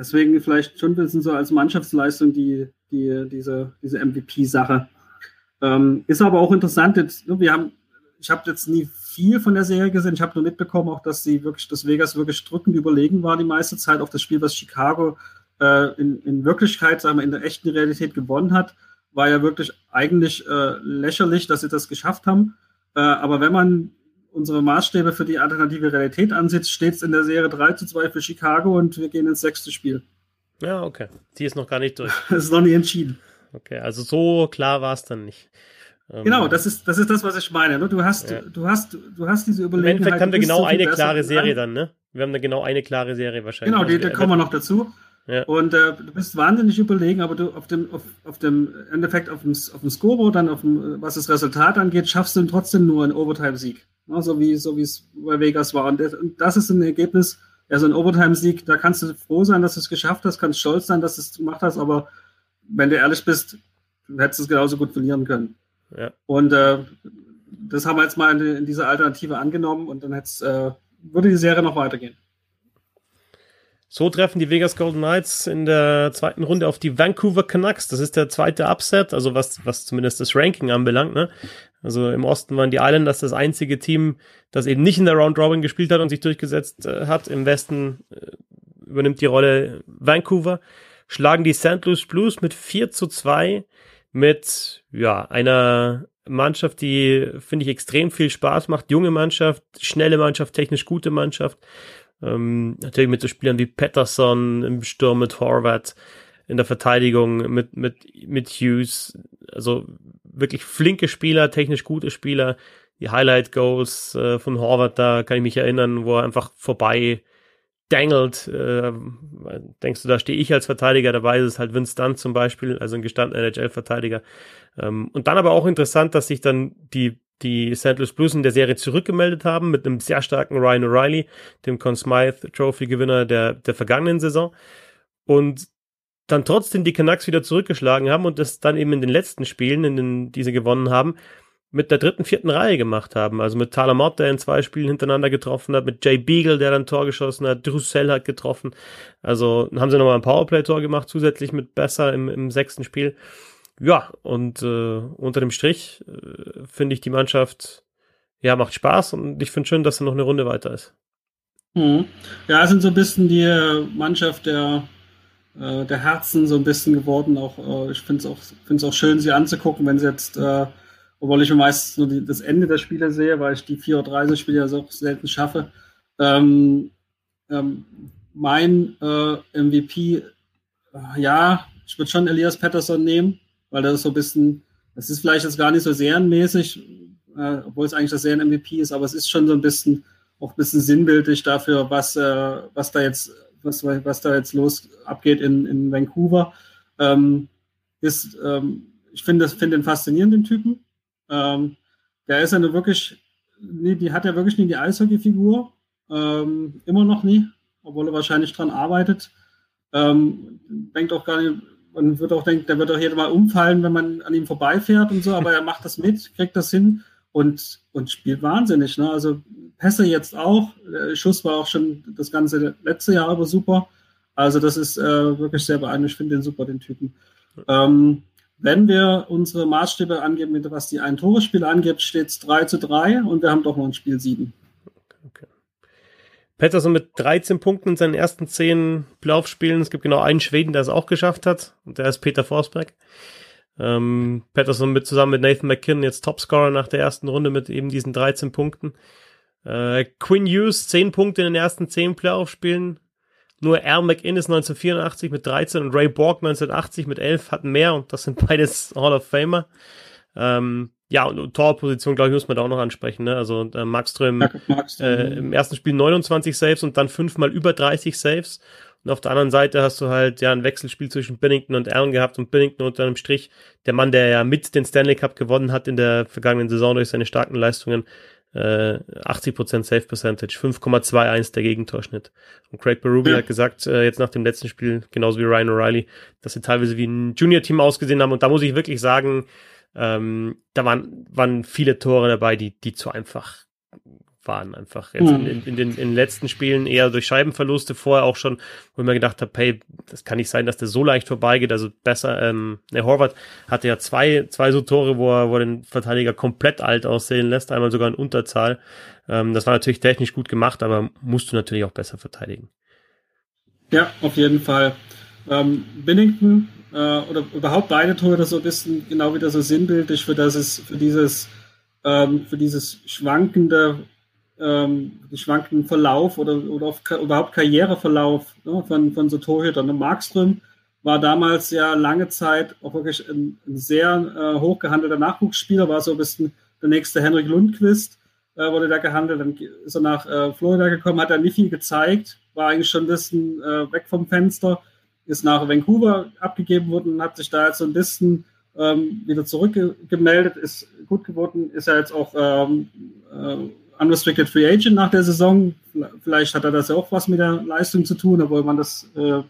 Deswegen vielleicht schon ein bisschen so als Mannschaftsleistung die, die, diese, diese MVP-Sache. Ähm, ist aber auch interessant, jetzt, ne, wir haben, ich habe jetzt nie viel von der Serie gesehen. Ich habe nur mitbekommen, auch dass sie wirklich, dass Vegas wirklich drückend überlegen war die meiste Zeit. Auch das Spiel, was Chicago äh, in, in Wirklichkeit, sagen wir, in der echten Realität gewonnen hat, war ja wirklich eigentlich äh, lächerlich, dass sie das geschafft haben. Äh, aber wenn man unsere Maßstäbe für die alternative Realität ansieht, steht es in der Serie 3 zu 2 für Chicago und wir gehen ins sechste Spiel. Ja, okay. Die ist noch gar nicht durch. das ist noch nicht entschieden. Okay, also so klar war es dann nicht. Ähm, genau, das ist, das ist das, was ich meine. Ne? Du hast, ja. du hast, du hast diese Überlegenheit. Im Endeffekt haben wir genau eine klare Serie dann, ne? Wir haben da genau eine klare Serie wahrscheinlich. Genau, die, da kommen wir noch dazu. Ja. Und äh, du bist wahnsinnig überlegen, aber du auf dem, auf, auf dem Endeffekt auf dem, auf dem Scoreboard, dann auf dem, was das Resultat angeht, schaffst du trotzdem nur einen Overtime-Sieg. Ne? So wie, so es bei Vegas war. Und das, und das ist ein Ergebnis, also ein Overtime-Sieg, da kannst du froh sein, dass du es geschafft hast, kannst stolz sein, dass du es gemacht hast, aber wenn du ehrlich bist, du hättest es genauso gut verlieren können. Ja. Und äh, das haben wir jetzt mal in, in diese Alternative angenommen und dann äh, würde die Serie noch weitergehen. So treffen die Vegas Golden Knights in der zweiten Runde auf die Vancouver Canucks. Das ist der zweite Upset, also was, was zumindest das Ranking anbelangt. Ne? Also im Osten waren die Islanders das einzige Team, das eben nicht in der Round Robin gespielt hat und sich durchgesetzt äh, hat. Im Westen äh, übernimmt die Rolle Vancouver. schlagen die St. Louis Blues mit 4 zu 2 mit ja, einer Mannschaft, die, finde ich, extrem viel Spaß macht. Junge Mannschaft, schnelle Mannschaft, technisch gute Mannschaft. Ähm, natürlich mit so Spielern wie Patterson im Sturm mit Horvath, in der Verteidigung mit, mit, mit Hughes. Also wirklich flinke Spieler, technisch gute Spieler. Die Highlight Goals äh, von Horvath, da kann ich mich erinnern, wo er einfach vorbei dangelt. Äh, denkst du, da stehe ich als Verteidiger dabei, ist es halt Vince Dunn zum Beispiel, also ein gestandener NHL-Verteidiger. Ähm, und dann aber auch interessant, dass sich dann die die St. Louis Blues in der Serie zurückgemeldet haben mit einem sehr starken Ryan O'Reilly, dem Conn Smythe Trophy Gewinner der, der vergangenen Saison. Und dann trotzdem die Canucks wieder zurückgeschlagen haben und das dann eben in den letzten Spielen, in den, die sie gewonnen haben, mit der dritten, vierten Reihe gemacht haben. Also mit Tyler Mott, der in zwei Spielen hintereinander getroffen hat, mit Jay Beagle, der dann Tor geschossen hat, Drussell hat getroffen. Also haben sie nochmal ein Powerplay-Tor gemacht, zusätzlich mit Besser im, im sechsten Spiel. Ja, und äh, unter dem Strich äh, finde ich die Mannschaft, ja, macht Spaß und ich finde schön, dass sie noch eine Runde weiter ist. Mhm. Ja, sind so ein bisschen die Mannschaft der, äh, der Herzen so ein bisschen geworden. Auch äh, ich finde es auch, find's auch schön, sie anzugucken, wenn sie jetzt äh, obwohl ich meistens nur die, das Ende der Spiele sehe, weil ich die 4.30 Spiele ja so selten schaffe. Ähm, ähm, mein äh, MVP, äh, ja, ich würde schon Elias Patterson nehmen, weil das ist so ein bisschen, das ist vielleicht jetzt gar nicht so serienmäßig, äh, obwohl es eigentlich das Serien-MVP ist, aber es ist schon so ein bisschen, auch ein bisschen sinnbildlich dafür, was, äh, was da jetzt, was, was da jetzt los abgeht in, in Vancouver. Ähm, ist, ähm, ich finde find den faszinierenden Typen. Ähm, der ist eine wirklich, nee, die hat ja wirklich nie die Eishockey-Figur. Ähm, immer noch nie, obwohl er wahrscheinlich dran arbeitet. Ähm, denkt auch gar nicht, man wird auch denken, der wird auch jedes Mal umfallen, wenn man an ihm vorbeifährt und so, aber er macht das mit, kriegt das hin und, und spielt wahnsinnig. Ne? Also Pässe jetzt auch, der Schuss war auch schon das ganze letzte Jahr aber super. Also das ist äh, wirklich sehr beeindruckend. Ich finde den super, den Typen. Ähm, wenn wir unsere Maßstäbe angeben, was die Ein-Tore-Spiele angibt, steht es 3 zu 3 und wir haben doch noch ein Spiel 7. Okay. Pettersson mit 13 Punkten in seinen ersten 10 Laufspielen. Es gibt genau einen Schweden, der es auch geschafft hat. Und der ist Peter Forsberg. Ähm, Pettersson mit zusammen mit Nathan McKinnon jetzt Topscorer nach der ersten Runde mit eben diesen 13 Punkten. Äh, Quinn Hughes 10 Punkte in den ersten 10 Playoff-Spielen. Nur Al McInnes 1984 mit 13 und Ray Borg 1980 mit 11 hatten mehr und das sind beides Hall of Famer. Ähm, ja, und Torposition, glaube ich, muss man da auch noch ansprechen. Ne? Also äh, Markström äh, im ersten Spiel 29 Saves und dann fünfmal über 30 Saves. Und auf der anderen Seite hast du halt ja ein Wechselspiel zwischen Binnington und Allen gehabt und Binnington unter einem Strich, der Mann, der ja mit den Stanley Cup gewonnen hat in der vergangenen Saison durch seine starken Leistungen, äh, 80% Save Percentage, 5,21 der Gegentorschnitt. Und Craig Berube ja. hat gesagt, äh, jetzt nach dem letzten Spiel, genauso wie Ryan O'Reilly, dass sie teilweise wie ein Junior-Team ausgesehen haben. Und da muss ich wirklich sagen, ähm, da waren, waren viele Tore dabei, die, die zu einfach waren einfach jetzt mhm. in, in, in, den, in den letzten Spielen eher durch Scheibenverluste, vorher auch schon, wo ich mir gedacht habe, hey, das kann nicht sein, dass der so leicht vorbeigeht, also besser, ähm, der Horvath hatte ja zwei, zwei so Tore, wo er, wo er den Verteidiger komplett alt aussehen lässt, einmal sogar in Unterzahl, ähm, das war natürlich technisch gut gemacht, aber musst du natürlich auch besser verteidigen. Ja, auf jeden Fall. Ähm, Binnington äh, oder überhaupt beide Tore so ein bisschen genau wieder so sinnbildlich für das für dieses ähm, für dieses schwankende ähm, schwankenden Verlauf oder, oder auf, überhaupt Karriereverlauf ne, von, von so Torhütern. Und Markström war damals ja lange Zeit auch wirklich ein, ein sehr äh, hochgehandelter Nachwuchsspieler, war so ein bisschen der nächste Henrik Lundqvist, äh, wurde da gehandelt, dann ist er nach äh, Florida gekommen, hat er nicht viel gezeigt, war eigentlich schon ein bisschen äh, weg vom Fenster, ist nach Vancouver abgegeben worden und hat sich da jetzt so ein bisschen ähm, wieder zurückgemeldet, ist gut geworden, ist er jetzt auch ähm, äh, Unrestricted Free Agent nach der Saison. Vielleicht hat er das ja auch was mit der Leistung zu tun, obwohl man das, äh,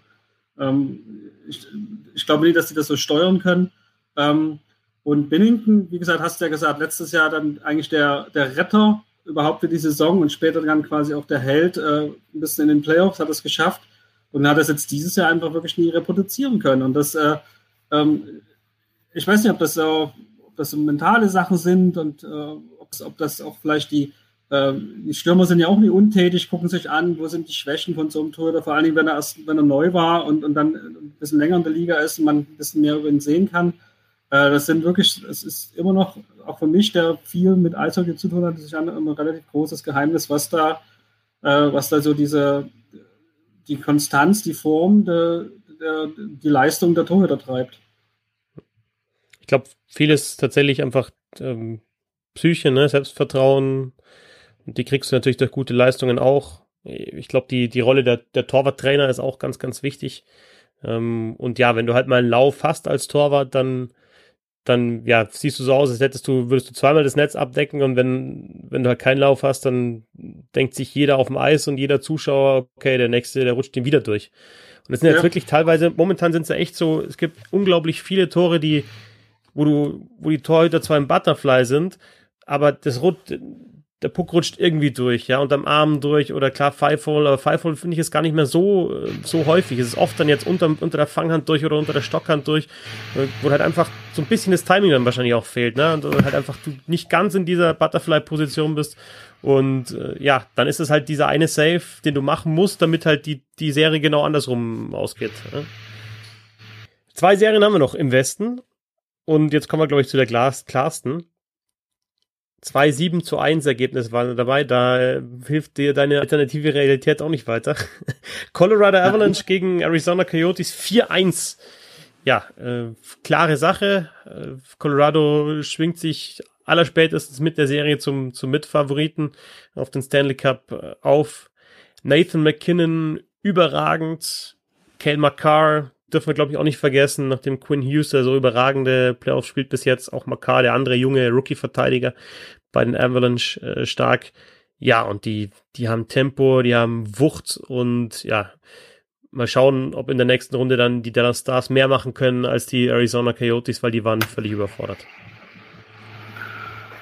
ähm, ich, ich, glaube nicht, dass sie das so steuern können. Ähm, und Binnington, wie gesagt, hast du ja gesagt, letztes Jahr dann eigentlich der, der Retter überhaupt für die Saison und später dann quasi auch der Held, äh, ein bisschen in den Playoffs hat es geschafft und hat es jetzt dieses Jahr einfach wirklich nie reproduzieren können. Und das, äh, ähm, ich weiß nicht, ob das so, ob das so mentale Sachen sind und äh, ob das auch vielleicht die, die Stürmer sind ja auch nicht untätig, gucken sich an, wo sind die Schwächen von so einem Torhüter, vor allem wenn er erst, wenn er neu war und, und dann ein bisschen länger in der Liga ist und man ein bisschen mehr über ihn sehen kann. Äh, das sind wirklich, es ist immer noch, auch für mich, der viel mit Eishockey zu tun hat, sich an, ein relativ großes Geheimnis, was da, äh, was da so diese, die Konstanz, die Form, der, der, die Leistung der Torhüter treibt. Ich glaube, vieles tatsächlich einfach ähm, Psyche, ne? Selbstvertrauen, die kriegst du natürlich durch gute Leistungen auch. Ich glaube, die, die Rolle der, der Torwarttrainer ist auch ganz, ganz wichtig. Ähm, und ja, wenn du halt mal einen Lauf hast als Torwart, dann, dann ja, siehst du so aus, als hättest du, würdest du zweimal das Netz abdecken und wenn, wenn du halt keinen Lauf hast, dann denkt sich jeder auf dem Eis und jeder Zuschauer, okay, der nächste, der rutscht den wieder durch. Und es sind ja. jetzt wirklich teilweise, momentan sind es ja echt so, es gibt unglaublich viele Tore, die, wo du, wo die Torhüter zwar im Butterfly sind, aber das Rot, der Puck rutscht irgendwie durch, ja, unterm Arm durch oder klar Five-Hole, aber Five-Hole finde ich es gar nicht mehr so, äh, so häufig. Es ist oft dann jetzt unter, unter der Fanghand durch oder unter der Stockhand durch, äh, wo halt einfach so ein bisschen das Timing dann wahrscheinlich auch fehlt, ne, und halt einfach du nicht ganz in dieser Butterfly-Position bist und äh, ja, dann ist es halt dieser eine Save, den du machen musst, damit halt die, die Serie genau andersrum ausgeht. Ne? Zwei Serien haben wir noch im Westen und jetzt kommen wir, glaube ich, zu der klarsten zwei 7 zu 1 Ergebnisse waren dabei. Da äh, hilft dir deine alternative Realität auch nicht weiter. Colorado Avalanche gegen Arizona Coyotes 4-1. Ja, äh, klare Sache. Äh, Colorado schwingt sich allerspätestens mit der Serie zum, zum Mitfavoriten auf den Stanley Cup äh, auf. Nathan McKinnon überragend. Kale McCarr dürfen wir, glaube ich, auch nicht vergessen, nachdem Quinn Hughes so überragende Playoffs spielt bis jetzt, auch Makar, der andere junge Rookie-Verteidiger bei den Avalanche äh, stark. Ja, und die, die haben Tempo, die haben Wucht und ja, mal schauen, ob in der nächsten Runde dann die Dallas Stars mehr machen können als die Arizona Coyotes, weil die waren völlig überfordert.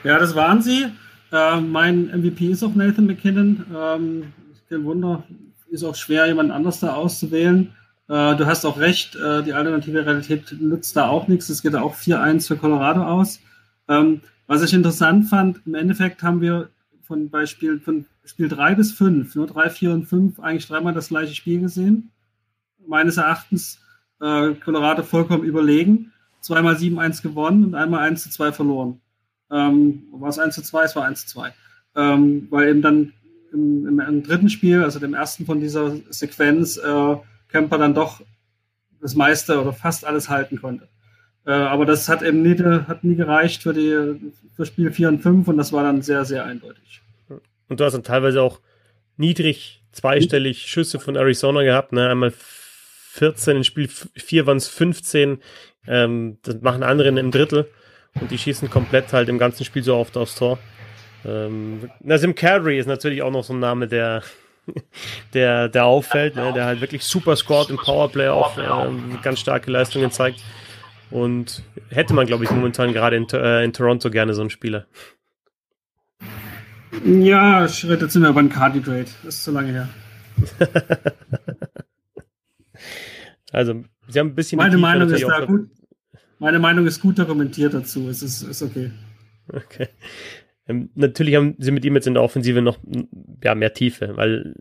Ja, das waren sie. Äh, mein MVP ist auch Nathan McKinnon. Ähm, kein Wunder, ist auch schwer, jemand anders da auszuwählen. Äh, du hast auch recht, äh, die alternative Realität nützt da auch nichts. Es geht auch 4-1 für Colorado aus. Ähm, was ich interessant fand, im Endeffekt haben wir von Beispiel von Spiel 3 bis 5, nur 3, 4 und 5 eigentlich dreimal das gleiche Spiel gesehen. Meines Erachtens äh, Colorado vollkommen überlegen. Zweimal 7-1 gewonnen und einmal 1 zu 2 verloren. Ähm, war es 1 zu 2? Es war 1 zu 2. Ähm, weil eben dann im, im, im, dritten Spiel, also dem ersten von dieser Sequenz, äh, Kemper dann doch das meiste oder fast alles halten konnte. Äh, aber das hat eben nie, hat nie gereicht für, die, für Spiel 4 und 5 und das war dann sehr, sehr eindeutig. Und du hast dann teilweise auch niedrig zweistellig Schüsse von Arizona gehabt, ne? Einmal 14, in Spiel 4 waren es 15. Ähm, das machen andere im Drittel und die schießen komplett halt im ganzen Spiel so oft aufs Tor. Ähm, Nazim Cadry ist natürlich auch noch so ein Name, der der, der auffällt, ne, der halt wirklich super scored im Powerplay auch ähm, ganz starke Leistungen zeigt. Und hätte man, glaube ich, momentan gerade in, äh, in Toronto gerne so einen Spieler. Ja, jetzt immer über einen Cardigrade. Das ist zu lange her. also, sie haben ein bisschen. Meine Meinung ist da gut. Meine Meinung ist gut dokumentiert dazu. Es ist, ist okay. Okay. Ähm, natürlich haben sie mit ihm jetzt in der Offensive noch ja, mehr Tiefe, weil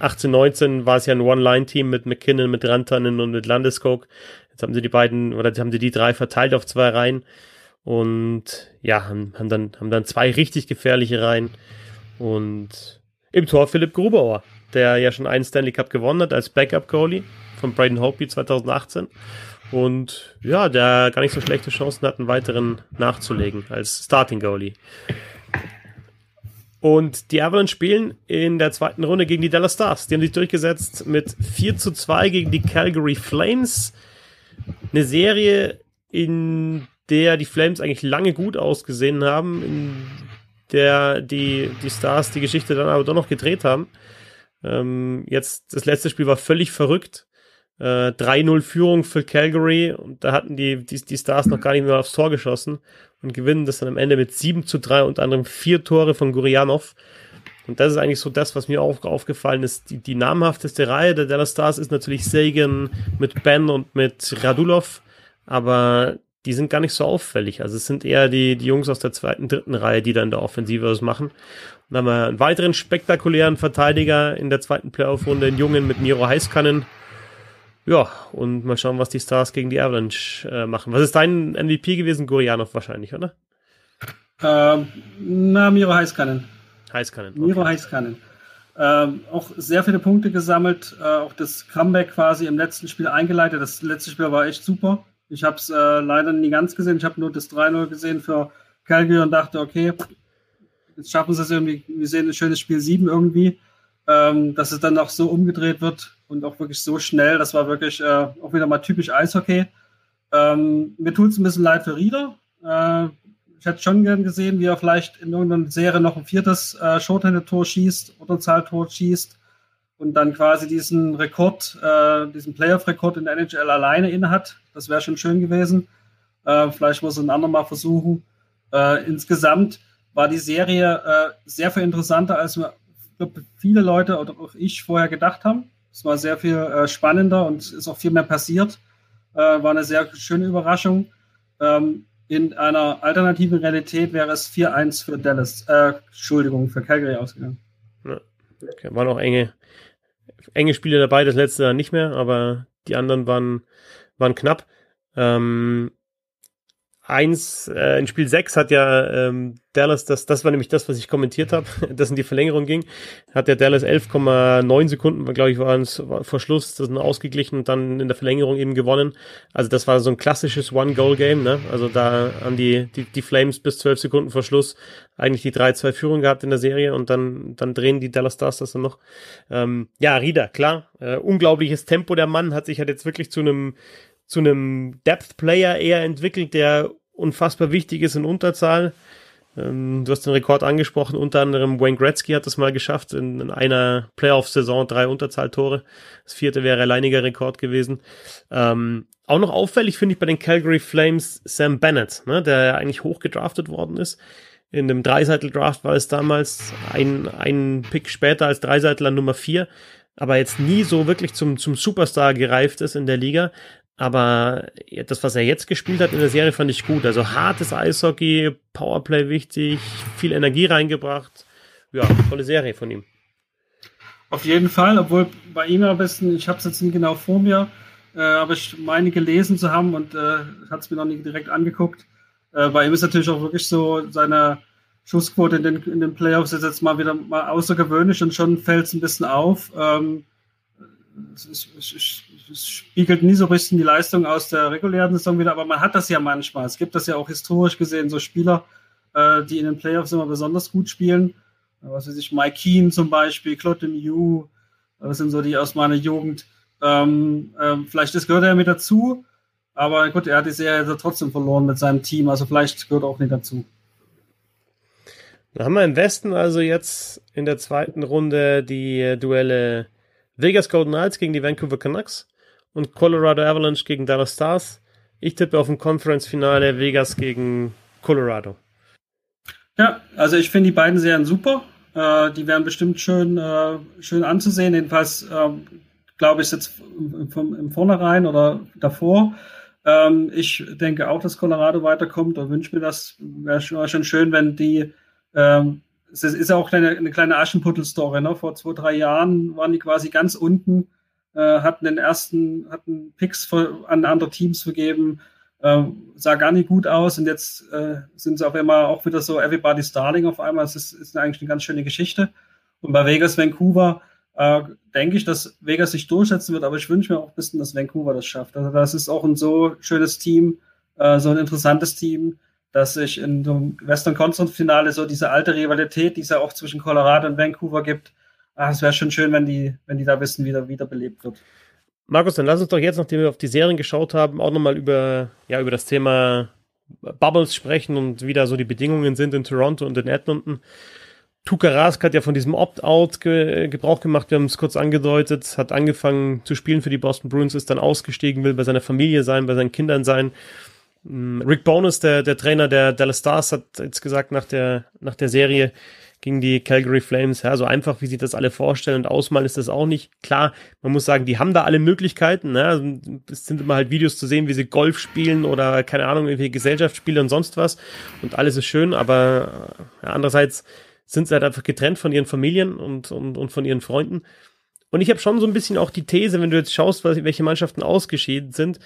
18, 19 war es ja ein One-Line-Team mit McKinnon, mit Rantanen und mit Landeskog. Jetzt haben sie die beiden, oder haben sie die drei verteilt auf zwei Reihen und ja, haben, haben, dann, haben dann zwei richtig gefährliche Reihen und im Tor Philipp Grubauer, der ja schon einen Stanley Cup gewonnen hat als Backup-Goalie von Braden Hopi 2018 und ja, der gar nicht so schlechte Chancen hat, einen weiteren nachzulegen als Starting-Goalie. Und die Avalanche spielen in der zweiten Runde gegen die Dallas Stars. Die haben sich durchgesetzt mit 4 zu 2 gegen die Calgary Flames. Eine Serie, in der die Flames eigentlich lange gut ausgesehen haben, in der die, die Stars die Geschichte dann aber doch noch gedreht haben. Ähm, jetzt, das letzte Spiel war völlig verrückt. Äh, 3-0 Führung für Calgary und da hatten die, die, die Stars noch gar nicht mehr aufs Tor geschossen und gewinnen das dann am Ende mit 7 zu 3, unter anderem vier Tore von Gurianov. Und das ist eigentlich so das, was mir auch aufgefallen ist. Die, die namhafteste Reihe der Dallas Stars ist natürlich Sagan mit Ben und mit Radulov. Aber die sind gar nicht so auffällig. Also es sind eher die, die Jungs aus der zweiten, dritten Reihe, die dann in der Offensive was machen. Dann haben wir einen weiteren spektakulären Verteidiger in der zweiten Playoff-Runde, einen Jungen mit Miro Heiskanen. Ja, und mal schauen, was die Stars gegen die Avalanche äh, machen. Was ist dein MVP gewesen? Gurianov wahrscheinlich, oder? Ähm, na, Miro Heiskanen. Heiskanen. Okay. Miro Heiskanen. Ähm, auch sehr viele Punkte gesammelt, äh, auch das Comeback quasi im letzten Spiel eingeleitet. Das letzte Spiel war echt super. Ich habe es äh, leider nie ganz gesehen. Ich habe nur das 3-0 gesehen für Calgary und dachte, okay, jetzt schaffen sie es irgendwie. Wir sehen ein schönes Spiel 7 irgendwie. Ähm, dass es dann auch so umgedreht wird und auch wirklich so schnell. Das war wirklich äh, auch wieder mal typisch Eishockey. Ähm, mir tut es ein bisschen leid für Rieder. Äh, ich hätte schon gern gesehen, wie er vielleicht in irgendeiner Serie noch ein viertes äh, Shorthanded-Tor schießt oder Zahltor schießt und dann quasi diesen Rekord, äh, diesen Playoff-Rekord in der NHL alleine innehat. Das wäre schon schön gewesen. Äh, vielleicht muss ein andermal versuchen. Äh, insgesamt war die Serie äh, sehr viel interessanter, als wir, viele Leute oder auch ich vorher gedacht haben. Es war sehr viel äh, spannender und ist auch viel mehr passiert. Äh, war eine sehr schöne Überraschung. Ähm, in einer alternativen Realität wäre es 4-1 für Dallas, äh, Entschuldigung, für Calgary ausgegangen. Ja, okay. Waren auch enge, enge Spiele dabei, das letzte nicht mehr, aber die anderen waren, waren knapp. Ähm, eins, äh, in Spiel 6 hat ja ähm, Dallas, das, das war nämlich das, was ich kommentiert habe, das in die Verlängerung ging, hat der Dallas 11,9 Sekunden, glaube ich, waren es vor Schluss, das sind ausgeglichen und dann in der Verlängerung eben gewonnen. Also das war so ein klassisches One-Goal-Game, ne? Also da haben die, die, die Flames bis 12 Sekunden vor Schluss eigentlich die 3-2-Führung gehabt in der Serie und dann, dann drehen die Dallas Stars das dann noch. Ähm, ja, Rieder, klar, äh, unglaubliches Tempo der Mann, hat sich halt jetzt wirklich zu einem zu einem Depth-Player eher entwickelt, der unfassbar wichtig ist in Unterzahl. Ähm, du hast den Rekord angesprochen, unter anderem Wayne Gretzky hat das mal geschafft, in, in einer Playoff-Saison drei Unterzahltore. Das vierte wäre alleiniger Rekord gewesen. Ähm, auch noch auffällig finde ich bei den Calgary Flames Sam Bennett, ne, der eigentlich hoch gedraftet worden ist. In dem Dreiseitel-Draft war es damals ein, ein Pick später als Dreiseitler Nummer vier aber jetzt nie so wirklich zum, zum Superstar gereift ist in der Liga. Aber das, was er jetzt gespielt hat in der Serie, fand ich gut. Also hartes Eishockey, Powerplay wichtig, viel Energie reingebracht. Ja, tolle Serie von ihm. Auf jeden Fall, obwohl bei ihm am besten, ich habe es jetzt nicht genau vor mir, äh, aber ich meine gelesen zu haben und äh, hat es mir noch nicht direkt angeguckt. Äh, bei ihm ist natürlich auch wirklich so seine Schussquote in den, in den Playoffs ist jetzt mal wieder mal außergewöhnlich und schon fällt es ein bisschen auf. Ähm, es, es, es, spiegelt nie so richtig die Leistung aus der regulären Saison wieder, aber man hat das ja manchmal. Es gibt das ja auch historisch gesehen, so Spieler, äh, die in den Playoffs immer besonders gut spielen. Was weiß ich, Mike Keane zum Beispiel, Claude Mew, das sind so die aus meiner Jugend. Ähm, ähm, vielleicht das gehört er mit dazu, aber gut, er hat die Serie trotzdem verloren mit seinem Team, also vielleicht gehört er auch nicht dazu. Dann haben wir im Westen also jetzt in der zweiten Runde die Duelle Vegas Golden Knights gegen die Vancouver Canucks und Colorado Avalanche gegen Dallas Stars. Ich tippe auf ein Conference-Finale Vegas gegen Colorado. Ja, also ich finde die beiden Serien super. Äh, die werden bestimmt schön, äh, schön anzusehen. Jedenfalls äh, glaube ich jetzt vom, im Vornherein oder davor. Ähm, ich denke auch, dass Colorado weiterkommt und wünsche mir das. Wäre schon, schon schön, wenn die ähm, es ist auch eine, eine kleine Aschenputtel-Story. Ne? Vor zwei, drei Jahren waren die quasi ganz unten, äh, hatten den ersten, hatten Picks für, an andere Teams vergeben, äh, sah gar nicht gut aus und jetzt äh, sind sie auf einmal auch wieder so Everybody's Darling auf einmal. Das ist, ist eigentlich eine ganz schöne Geschichte. Und bei Vegas, Vancouver, äh, denke ich, dass Vegas sich durchsetzen wird, aber ich wünsche mir auch ein bisschen, dass Vancouver das schafft. Also das ist auch ein so schönes Team, äh, so ein interessantes Team dass sich in dem Western Conference Finale so diese alte Rivalität, die es ja auch zwischen Colorado und Vancouver gibt, ah, es wäre schon schön, wenn die, wenn die da wissen, wieder wiederbelebt wird. Markus, dann lass uns doch jetzt, nachdem wir auf die Serien geschaut haben, auch nochmal über, ja, über das Thema Bubbles sprechen und wie da so die Bedingungen sind in Toronto und in Edmonton. Tuka Rask hat ja von diesem Opt-out ge Gebrauch gemacht, wir haben es kurz angedeutet, hat angefangen zu spielen für die Boston Bruins, ist dann ausgestiegen, will bei seiner Familie sein, bei seinen Kindern sein Rick Bonus, der, der Trainer der Dallas Stars, hat jetzt gesagt nach der, nach der Serie gegen die Calgary Flames, ja, so einfach, wie sie das alle vorstellen und ausmalen, ist das auch nicht. Klar, man muss sagen, die haben da alle Möglichkeiten. Ne? Also, es sind immer halt Videos zu sehen, wie sie Golf spielen oder keine Ahnung, irgendwie Gesellschaftsspiele und sonst was. Und alles ist schön, aber ja, andererseits sind sie halt einfach getrennt von ihren Familien und, und, und von ihren Freunden. Und ich habe schon so ein bisschen auch die These, wenn du jetzt schaust, welche Mannschaften ausgeschieden sind,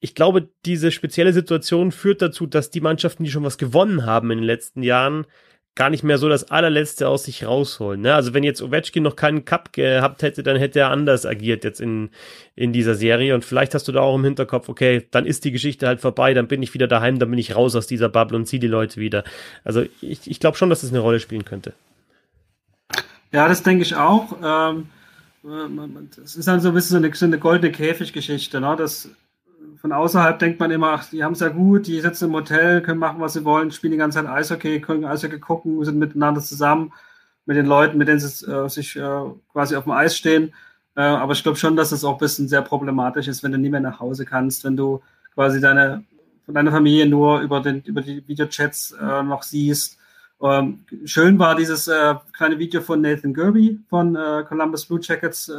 ich glaube, diese spezielle Situation führt dazu, dass die Mannschaften, die schon was gewonnen haben in den letzten Jahren, gar nicht mehr so das allerletzte aus sich rausholen. Ne? Also wenn jetzt Ovechkin noch keinen Cup gehabt hätte, dann hätte er anders agiert jetzt in, in dieser Serie. Und vielleicht hast du da auch im Hinterkopf, okay, dann ist die Geschichte halt vorbei, dann bin ich wieder daheim, dann bin ich raus aus dieser Bubble und ziehe die Leute wieder. Also ich, ich glaube schon, dass das eine Rolle spielen könnte. Ja, das denke ich auch. Ähm, es ist dann so ein bisschen so eine, so eine goldene Käfiggeschichte. Ne? Das von außerhalb denkt man immer, ach, die haben es ja gut, die sitzen im Hotel, können machen, was sie wollen, spielen die ganze Zeit Eishockey, können Eishockey gucken, sind miteinander zusammen mit den Leuten, mit denen sie äh, sich äh, quasi auf dem Eis stehen. Äh, aber ich glaube schon, dass es auch ein bisschen sehr problematisch ist, wenn du nie mehr nach Hause kannst, wenn du quasi deine, von deiner Familie nur über, den, über die Videochats äh, noch siehst. Ähm, schön war dieses äh, kleine Video von Nathan Gerby von äh, Columbus Blue Jackets.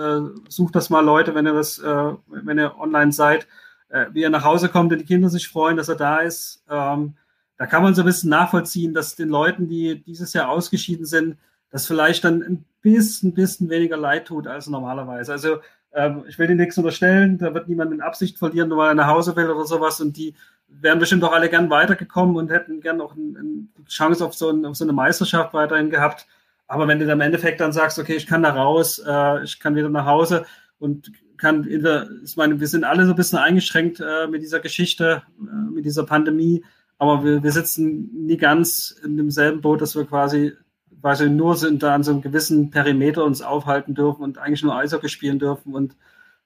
Sucht das mal, Leute, wenn ihr das, wenn ihr online seid äh, wie er nach Hause kommt und die Kinder sich freuen, dass er da ist. Ähm, da kann man so ein bisschen nachvollziehen, dass den Leuten, die dieses Jahr ausgeschieden sind, das vielleicht dann ein bisschen, bisschen weniger leid tut als normalerweise. Also ähm, ich will dir nichts unterstellen, da wird niemand in Absicht verlieren, nur weil er nach Hause will oder sowas und die wären bestimmt auch alle gern weitergekommen und hätten gern auch eine ein Chance auf so, ein, auf so, eine Meisterschaft weiterhin gehabt. Aber wenn du dann im Endeffekt dann sagst, okay, ich kann da raus, äh, ich kann wieder nach Hause und kann, ich meine, wir sind alle so ein bisschen eingeschränkt äh, mit dieser Geschichte, äh, mit dieser Pandemie, aber wir, wir sitzen nie ganz in demselben Boot, dass wir quasi, quasi nur sind, da an so einem gewissen Perimeter uns aufhalten dürfen und eigentlich nur Eishockey spielen dürfen und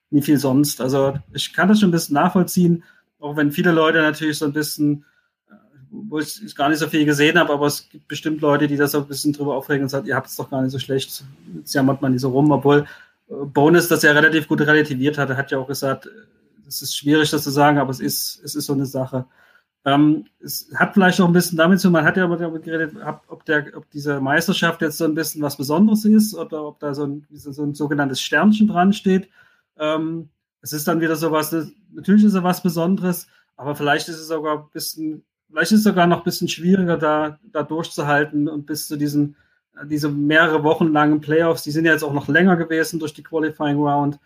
nie viel sonst. Also ich kann das schon ein bisschen nachvollziehen, auch wenn viele Leute natürlich so ein bisschen, äh, wo ich gar nicht so viel gesehen habe, aber es gibt bestimmt Leute, die das so ein bisschen drüber aufregen und sagen, ihr habt es doch gar nicht so schlecht, jetzt jammert man nicht so rum, obwohl Bonus das ja relativ gut relativiert hat. Er hat ja auch gesagt, es ist schwierig, das zu sagen, aber es ist, es ist so eine Sache. Ähm, es hat vielleicht auch ein bisschen damit zu man hat ja damit geredet, ob, der, ob diese Meisterschaft jetzt so ein bisschen was Besonderes ist oder ob da so ein, so ein sogenanntes Sternchen dran steht. Ähm, es ist dann wieder so was, natürlich ist es was Besonderes, aber vielleicht ist es sogar ein bisschen, vielleicht ist es sogar noch ein bisschen schwieriger, da, da durchzuhalten und bis zu diesem diese mehrere Wochen langen Playoffs, die sind ja jetzt auch noch länger gewesen durch die Qualifying Round,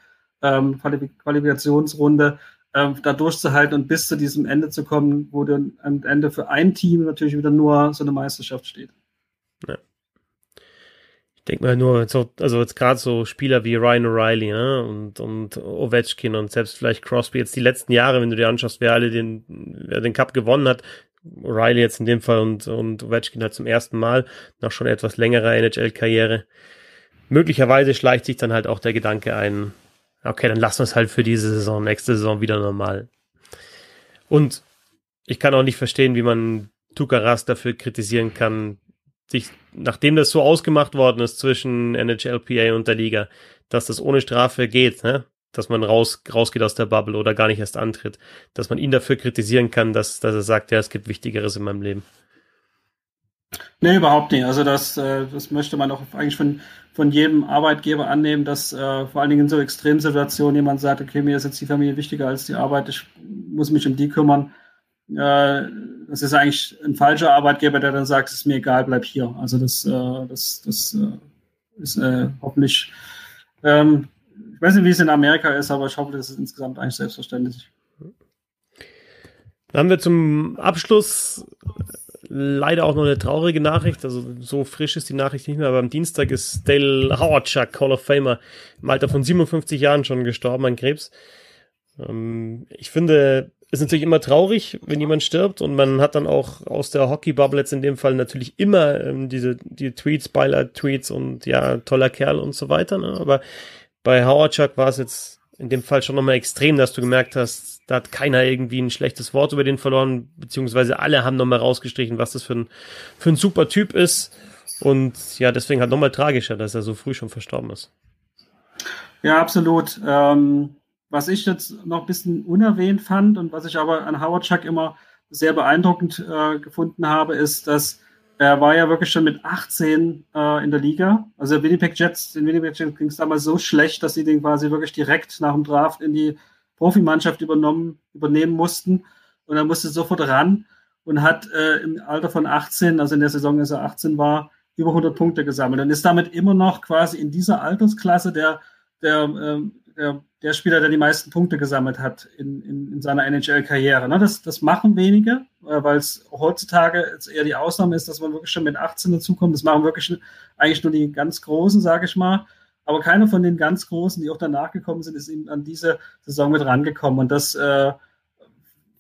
ähm, Qualifikationsrunde, ähm, da durchzuhalten und bis zu diesem Ende zu kommen, wo dann am Ende für ein Team natürlich wieder nur so eine Meisterschaft steht. Ja. Ich denke mal nur, so, also jetzt gerade so Spieler wie Ryan O'Reilly ne? und, und Ovechkin und selbst vielleicht Crosby jetzt die letzten Jahre, wenn du dir anschaust, wer alle den, wer den Cup gewonnen hat, Riley jetzt in dem Fall und, und Ovechkin halt zum ersten Mal nach schon etwas längerer NHL-Karriere. Möglicherweise schleicht sich dann halt auch der Gedanke ein, okay, dann lassen wir es halt für diese Saison, nächste Saison wieder normal. Und ich kann auch nicht verstehen, wie man Tukaras dafür kritisieren kann, sich, nachdem das so ausgemacht worden ist zwischen NHLPA und der Liga, dass das ohne Strafe geht, ne? Dass man raus, rausgeht aus der Bubble oder gar nicht erst antritt, dass man ihn dafür kritisieren kann, dass, dass er sagt, ja, es gibt Wichtigeres in meinem Leben. Nee, überhaupt nicht. Also das, äh, das möchte man auch eigentlich von, von jedem Arbeitgeber annehmen, dass äh, vor allen Dingen in so Extremsituationen jemand sagt, okay, mir ist jetzt die Familie wichtiger als die Arbeit, ich muss mich um die kümmern. Äh, das ist eigentlich ein falscher Arbeitgeber, der dann sagt, es ist mir egal, bleib hier. Also das, das, das ist hoffentlich ähm, ich weiß nicht, wie es in Amerika ist, aber ich hoffe, das ist insgesamt eigentlich selbstverständlich. Dann haben wir zum Abschluss leider auch noch eine traurige Nachricht. Also so frisch ist die Nachricht nicht mehr, aber am Dienstag ist Dale Howardchuck, Hall of Famer, im Alter von 57 Jahren schon gestorben an Krebs. Ähm, ich finde, es ist natürlich immer traurig, wenn jemand stirbt und man hat dann auch aus der Hockey-Bubble jetzt in dem Fall natürlich immer ähm, diese die Tweets, Beileid-Tweets und ja, toller Kerl und so weiter. Ne? Aber bei Howard Chuck war es jetzt in dem Fall schon nochmal extrem, dass du gemerkt hast, da hat keiner irgendwie ein schlechtes Wort über den verloren, beziehungsweise alle haben nochmal rausgestrichen, was das für ein, für ein super Typ ist. Und ja, deswegen halt nochmal tragischer, dass er so früh schon verstorben ist. Ja, absolut. Ähm, was ich jetzt noch ein bisschen unerwähnt fand und was ich aber an Howard Chuck immer sehr beeindruckend äh, gefunden habe, ist, dass er war ja wirklich schon mit 18 äh, in der Liga. Also Winnipeg Jets, den Winnipeg Jets ging es damals so schlecht, dass sie den quasi wirklich direkt nach dem Draft in die Profimannschaft übernommen, übernehmen mussten. Und er musste sofort ran und hat äh, im Alter von 18, also in der Saison, als er 18 war, über 100 Punkte gesammelt und ist damit immer noch quasi in dieser Altersklasse der, der, äh, der, der Spieler, der die meisten Punkte gesammelt hat in, in, in seiner NHL-Karriere. Ne? Das, das machen wenige, äh, weil es heutzutage eher die Ausnahme ist, dass man wirklich schon mit 18 dazukommt. Das machen wirklich eigentlich nur die ganz Großen, sage ich mal. Aber keiner von den ganz Großen, die auch danach gekommen sind, ist eben an diese Saison mit rangekommen. Und das äh,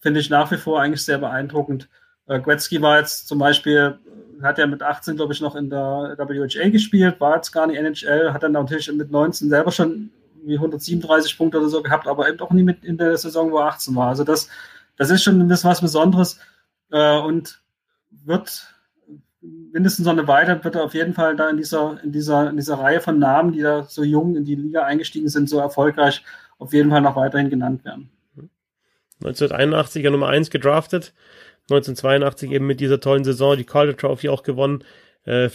finde ich nach wie vor eigentlich sehr beeindruckend. Äh, Gretzky war jetzt zum Beispiel, hat ja mit 18, glaube ich, noch in der WHA gespielt, war jetzt gar nicht NHL, hat dann natürlich mit 19 selber schon wie 137 Punkte oder so gehabt, aber eben auch nie mit in der Saison, wo er 18 war. Also das, das ist schon ein bisschen was Besonderes äh, und wird mindestens noch eine Weile wird er auf jeden Fall da in dieser, in dieser, in dieser Reihe von Namen, die da so jung in die Liga eingestiegen sind, so erfolgreich, auf jeden Fall noch weiterhin genannt werden. 1981er Nummer 1 gedraftet, 1982 eben mit dieser tollen Saison die Calder Trophy auch gewonnen. Äh,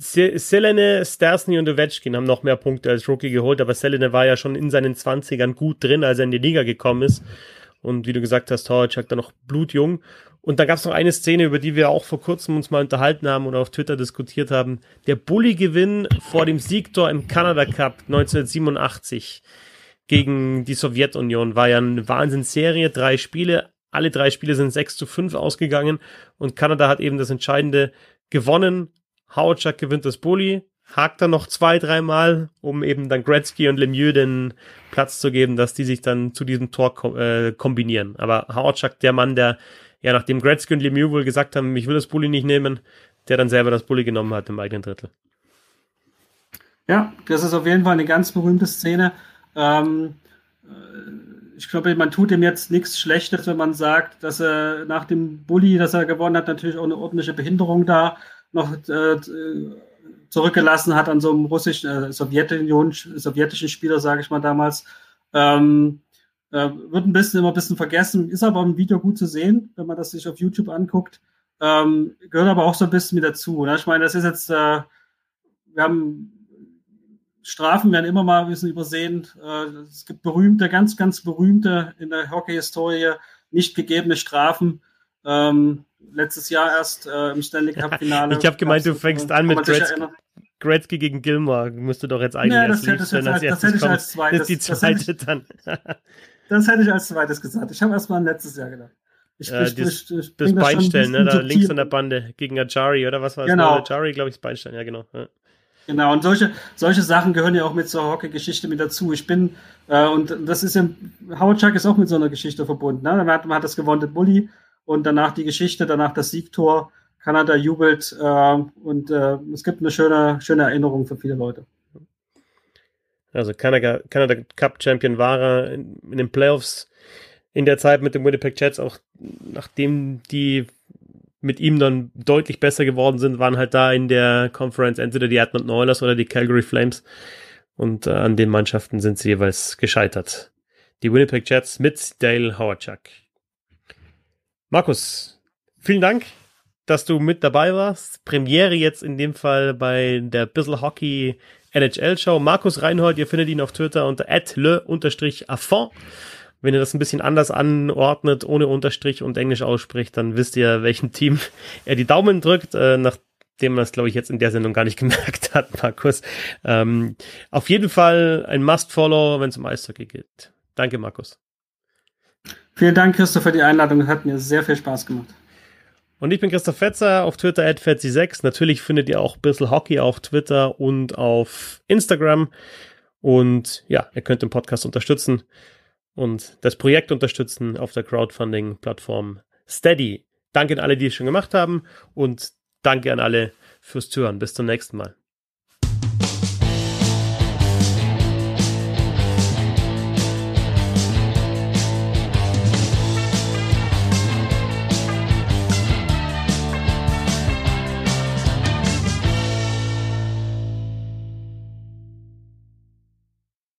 Selene, Stersny und Ovechkin haben noch mehr Punkte als Rookie geholt, aber Selene war ja schon in seinen 20ern gut drin, als er in die Liga gekommen ist. Und wie du gesagt hast, Horacek da noch blutjung. Und da gab es noch eine Szene, über die wir auch vor kurzem uns mal unterhalten haben oder auf Twitter diskutiert haben. Der Bully-Gewinn vor dem Siegtor im Canada Cup 1987 gegen die Sowjetunion war ja eine Wahnsinnsserie. Drei Spiele, alle drei Spiele sind 6 zu 5 ausgegangen und Kanada hat eben das Entscheidende gewonnen. Howard gewinnt das Bully, hakt dann noch zwei, dreimal, um eben dann Gretzky und Lemieux den Platz zu geben, dass die sich dann zu diesem Tor ko äh, kombinieren. Aber Howard der Mann, der ja nachdem Gretzky und Lemieux wohl gesagt haben, ich will das Bully nicht nehmen, der dann selber das Bully genommen hat im eigenen Drittel. Ja, das ist auf jeden Fall eine ganz berühmte Szene. Ähm, äh, ich glaube, man tut ihm jetzt nichts Schlechtes, wenn man sagt, dass er nach dem Bully, das er gewonnen hat, natürlich auch eine ordentliche Behinderung da noch äh, zurückgelassen hat an so einem russischen, äh, Sowjetunion, sowjetischen Spieler, sage ich mal damals. Ähm, äh, wird ein bisschen immer ein bisschen vergessen, ist aber im Video gut zu sehen, wenn man das sich auf YouTube anguckt. Ähm, gehört aber auch so ein bisschen mit dazu. Ne? Ich meine, das ist jetzt, äh, wir haben Strafen werden immer mal ein bisschen übersehen. Äh, es gibt berühmte, ganz, ganz berühmte in der Hockey-Historie nicht gegebene Strafen. Ähm, letztes Jahr erst äh, im Stanley Cup-Finale. ich habe gemeint, du fängst an mit Gretzky, Gretzky, gegen Gilmore. Müsste doch jetzt eigentlich ja, das, hätte, das, das, als, das hätte ich als zweites. Das ist die zweite das dann. das hätte ich als zweites gesagt. Ich habe erst mal letztes Jahr gedacht. Ich, äh, ich, das, ich, das Beinstellen, ne, da links an der Bande gegen Ajari, oder was war es? Genau. Ajari, glaube ich, das Beinstellen, ja, genau. Ja. Genau, und solche, solche Sachen gehören ja auch mit zur Hockey-Geschichte mit dazu. Ich bin, äh, und das ist ja, Howard Chuck ist auch mit so einer Geschichte verbunden. Ne? Man, hat, man hat das gewonnene Bully und danach die Geschichte, danach das Siegtor. Kanada jubelt äh, und äh, es gibt eine schöne, schöne Erinnerung für viele Leute. Also Kanada, Kanada Cup Champion war er in, in den Playoffs in der Zeit mit den Winnipeg Jets, auch nachdem die mit ihm dann deutlich besser geworden sind, waren halt da in der Conference entweder die Edmonton Oilers oder die Calgary Flames. Und äh, an den Mannschaften sind sie jeweils gescheitert. Die Winnipeg Jets mit Dale Howardchuck. Markus, vielen Dank, dass du mit dabei warst. Premiere jetzt in dem Fall bei der Bissel Hockey NHL Show. Markus Reinhold, ihr findet ihn auf Twitter unter le-affond. Wenn ihr das ein bisschen anders anordnet, ohne Unterstrich und Englisch ausspricht, dann wisst ihr, welchem Team er die Daumen drückt, äh, nachdem man es, glaube ich, jetzt in der Sendung gar nicht gemerkt hat, Markus. Ähm, auf jeden Fall ein Must-Follow, wenn es um Eishockey geht. Danke, Markus. Vielen Dank, Christoph, für die Einladung. Hat mir sehr viel Spaß gemacht. Und ich bin Christoph Fetzer auf Twitter at Fetzi6. Natürlich findet ihr auch bisschen Hockey auf Twitter und auf Instagram. Und ja, ihr könnt den Podcast unterstützen und das Projekt unterstützen auf der Crowdfunding-Plattform Steady. Danke an alle, die es schon gemacht haben und danke an alle fürs Zuhören. Bis zum nächsten Mal.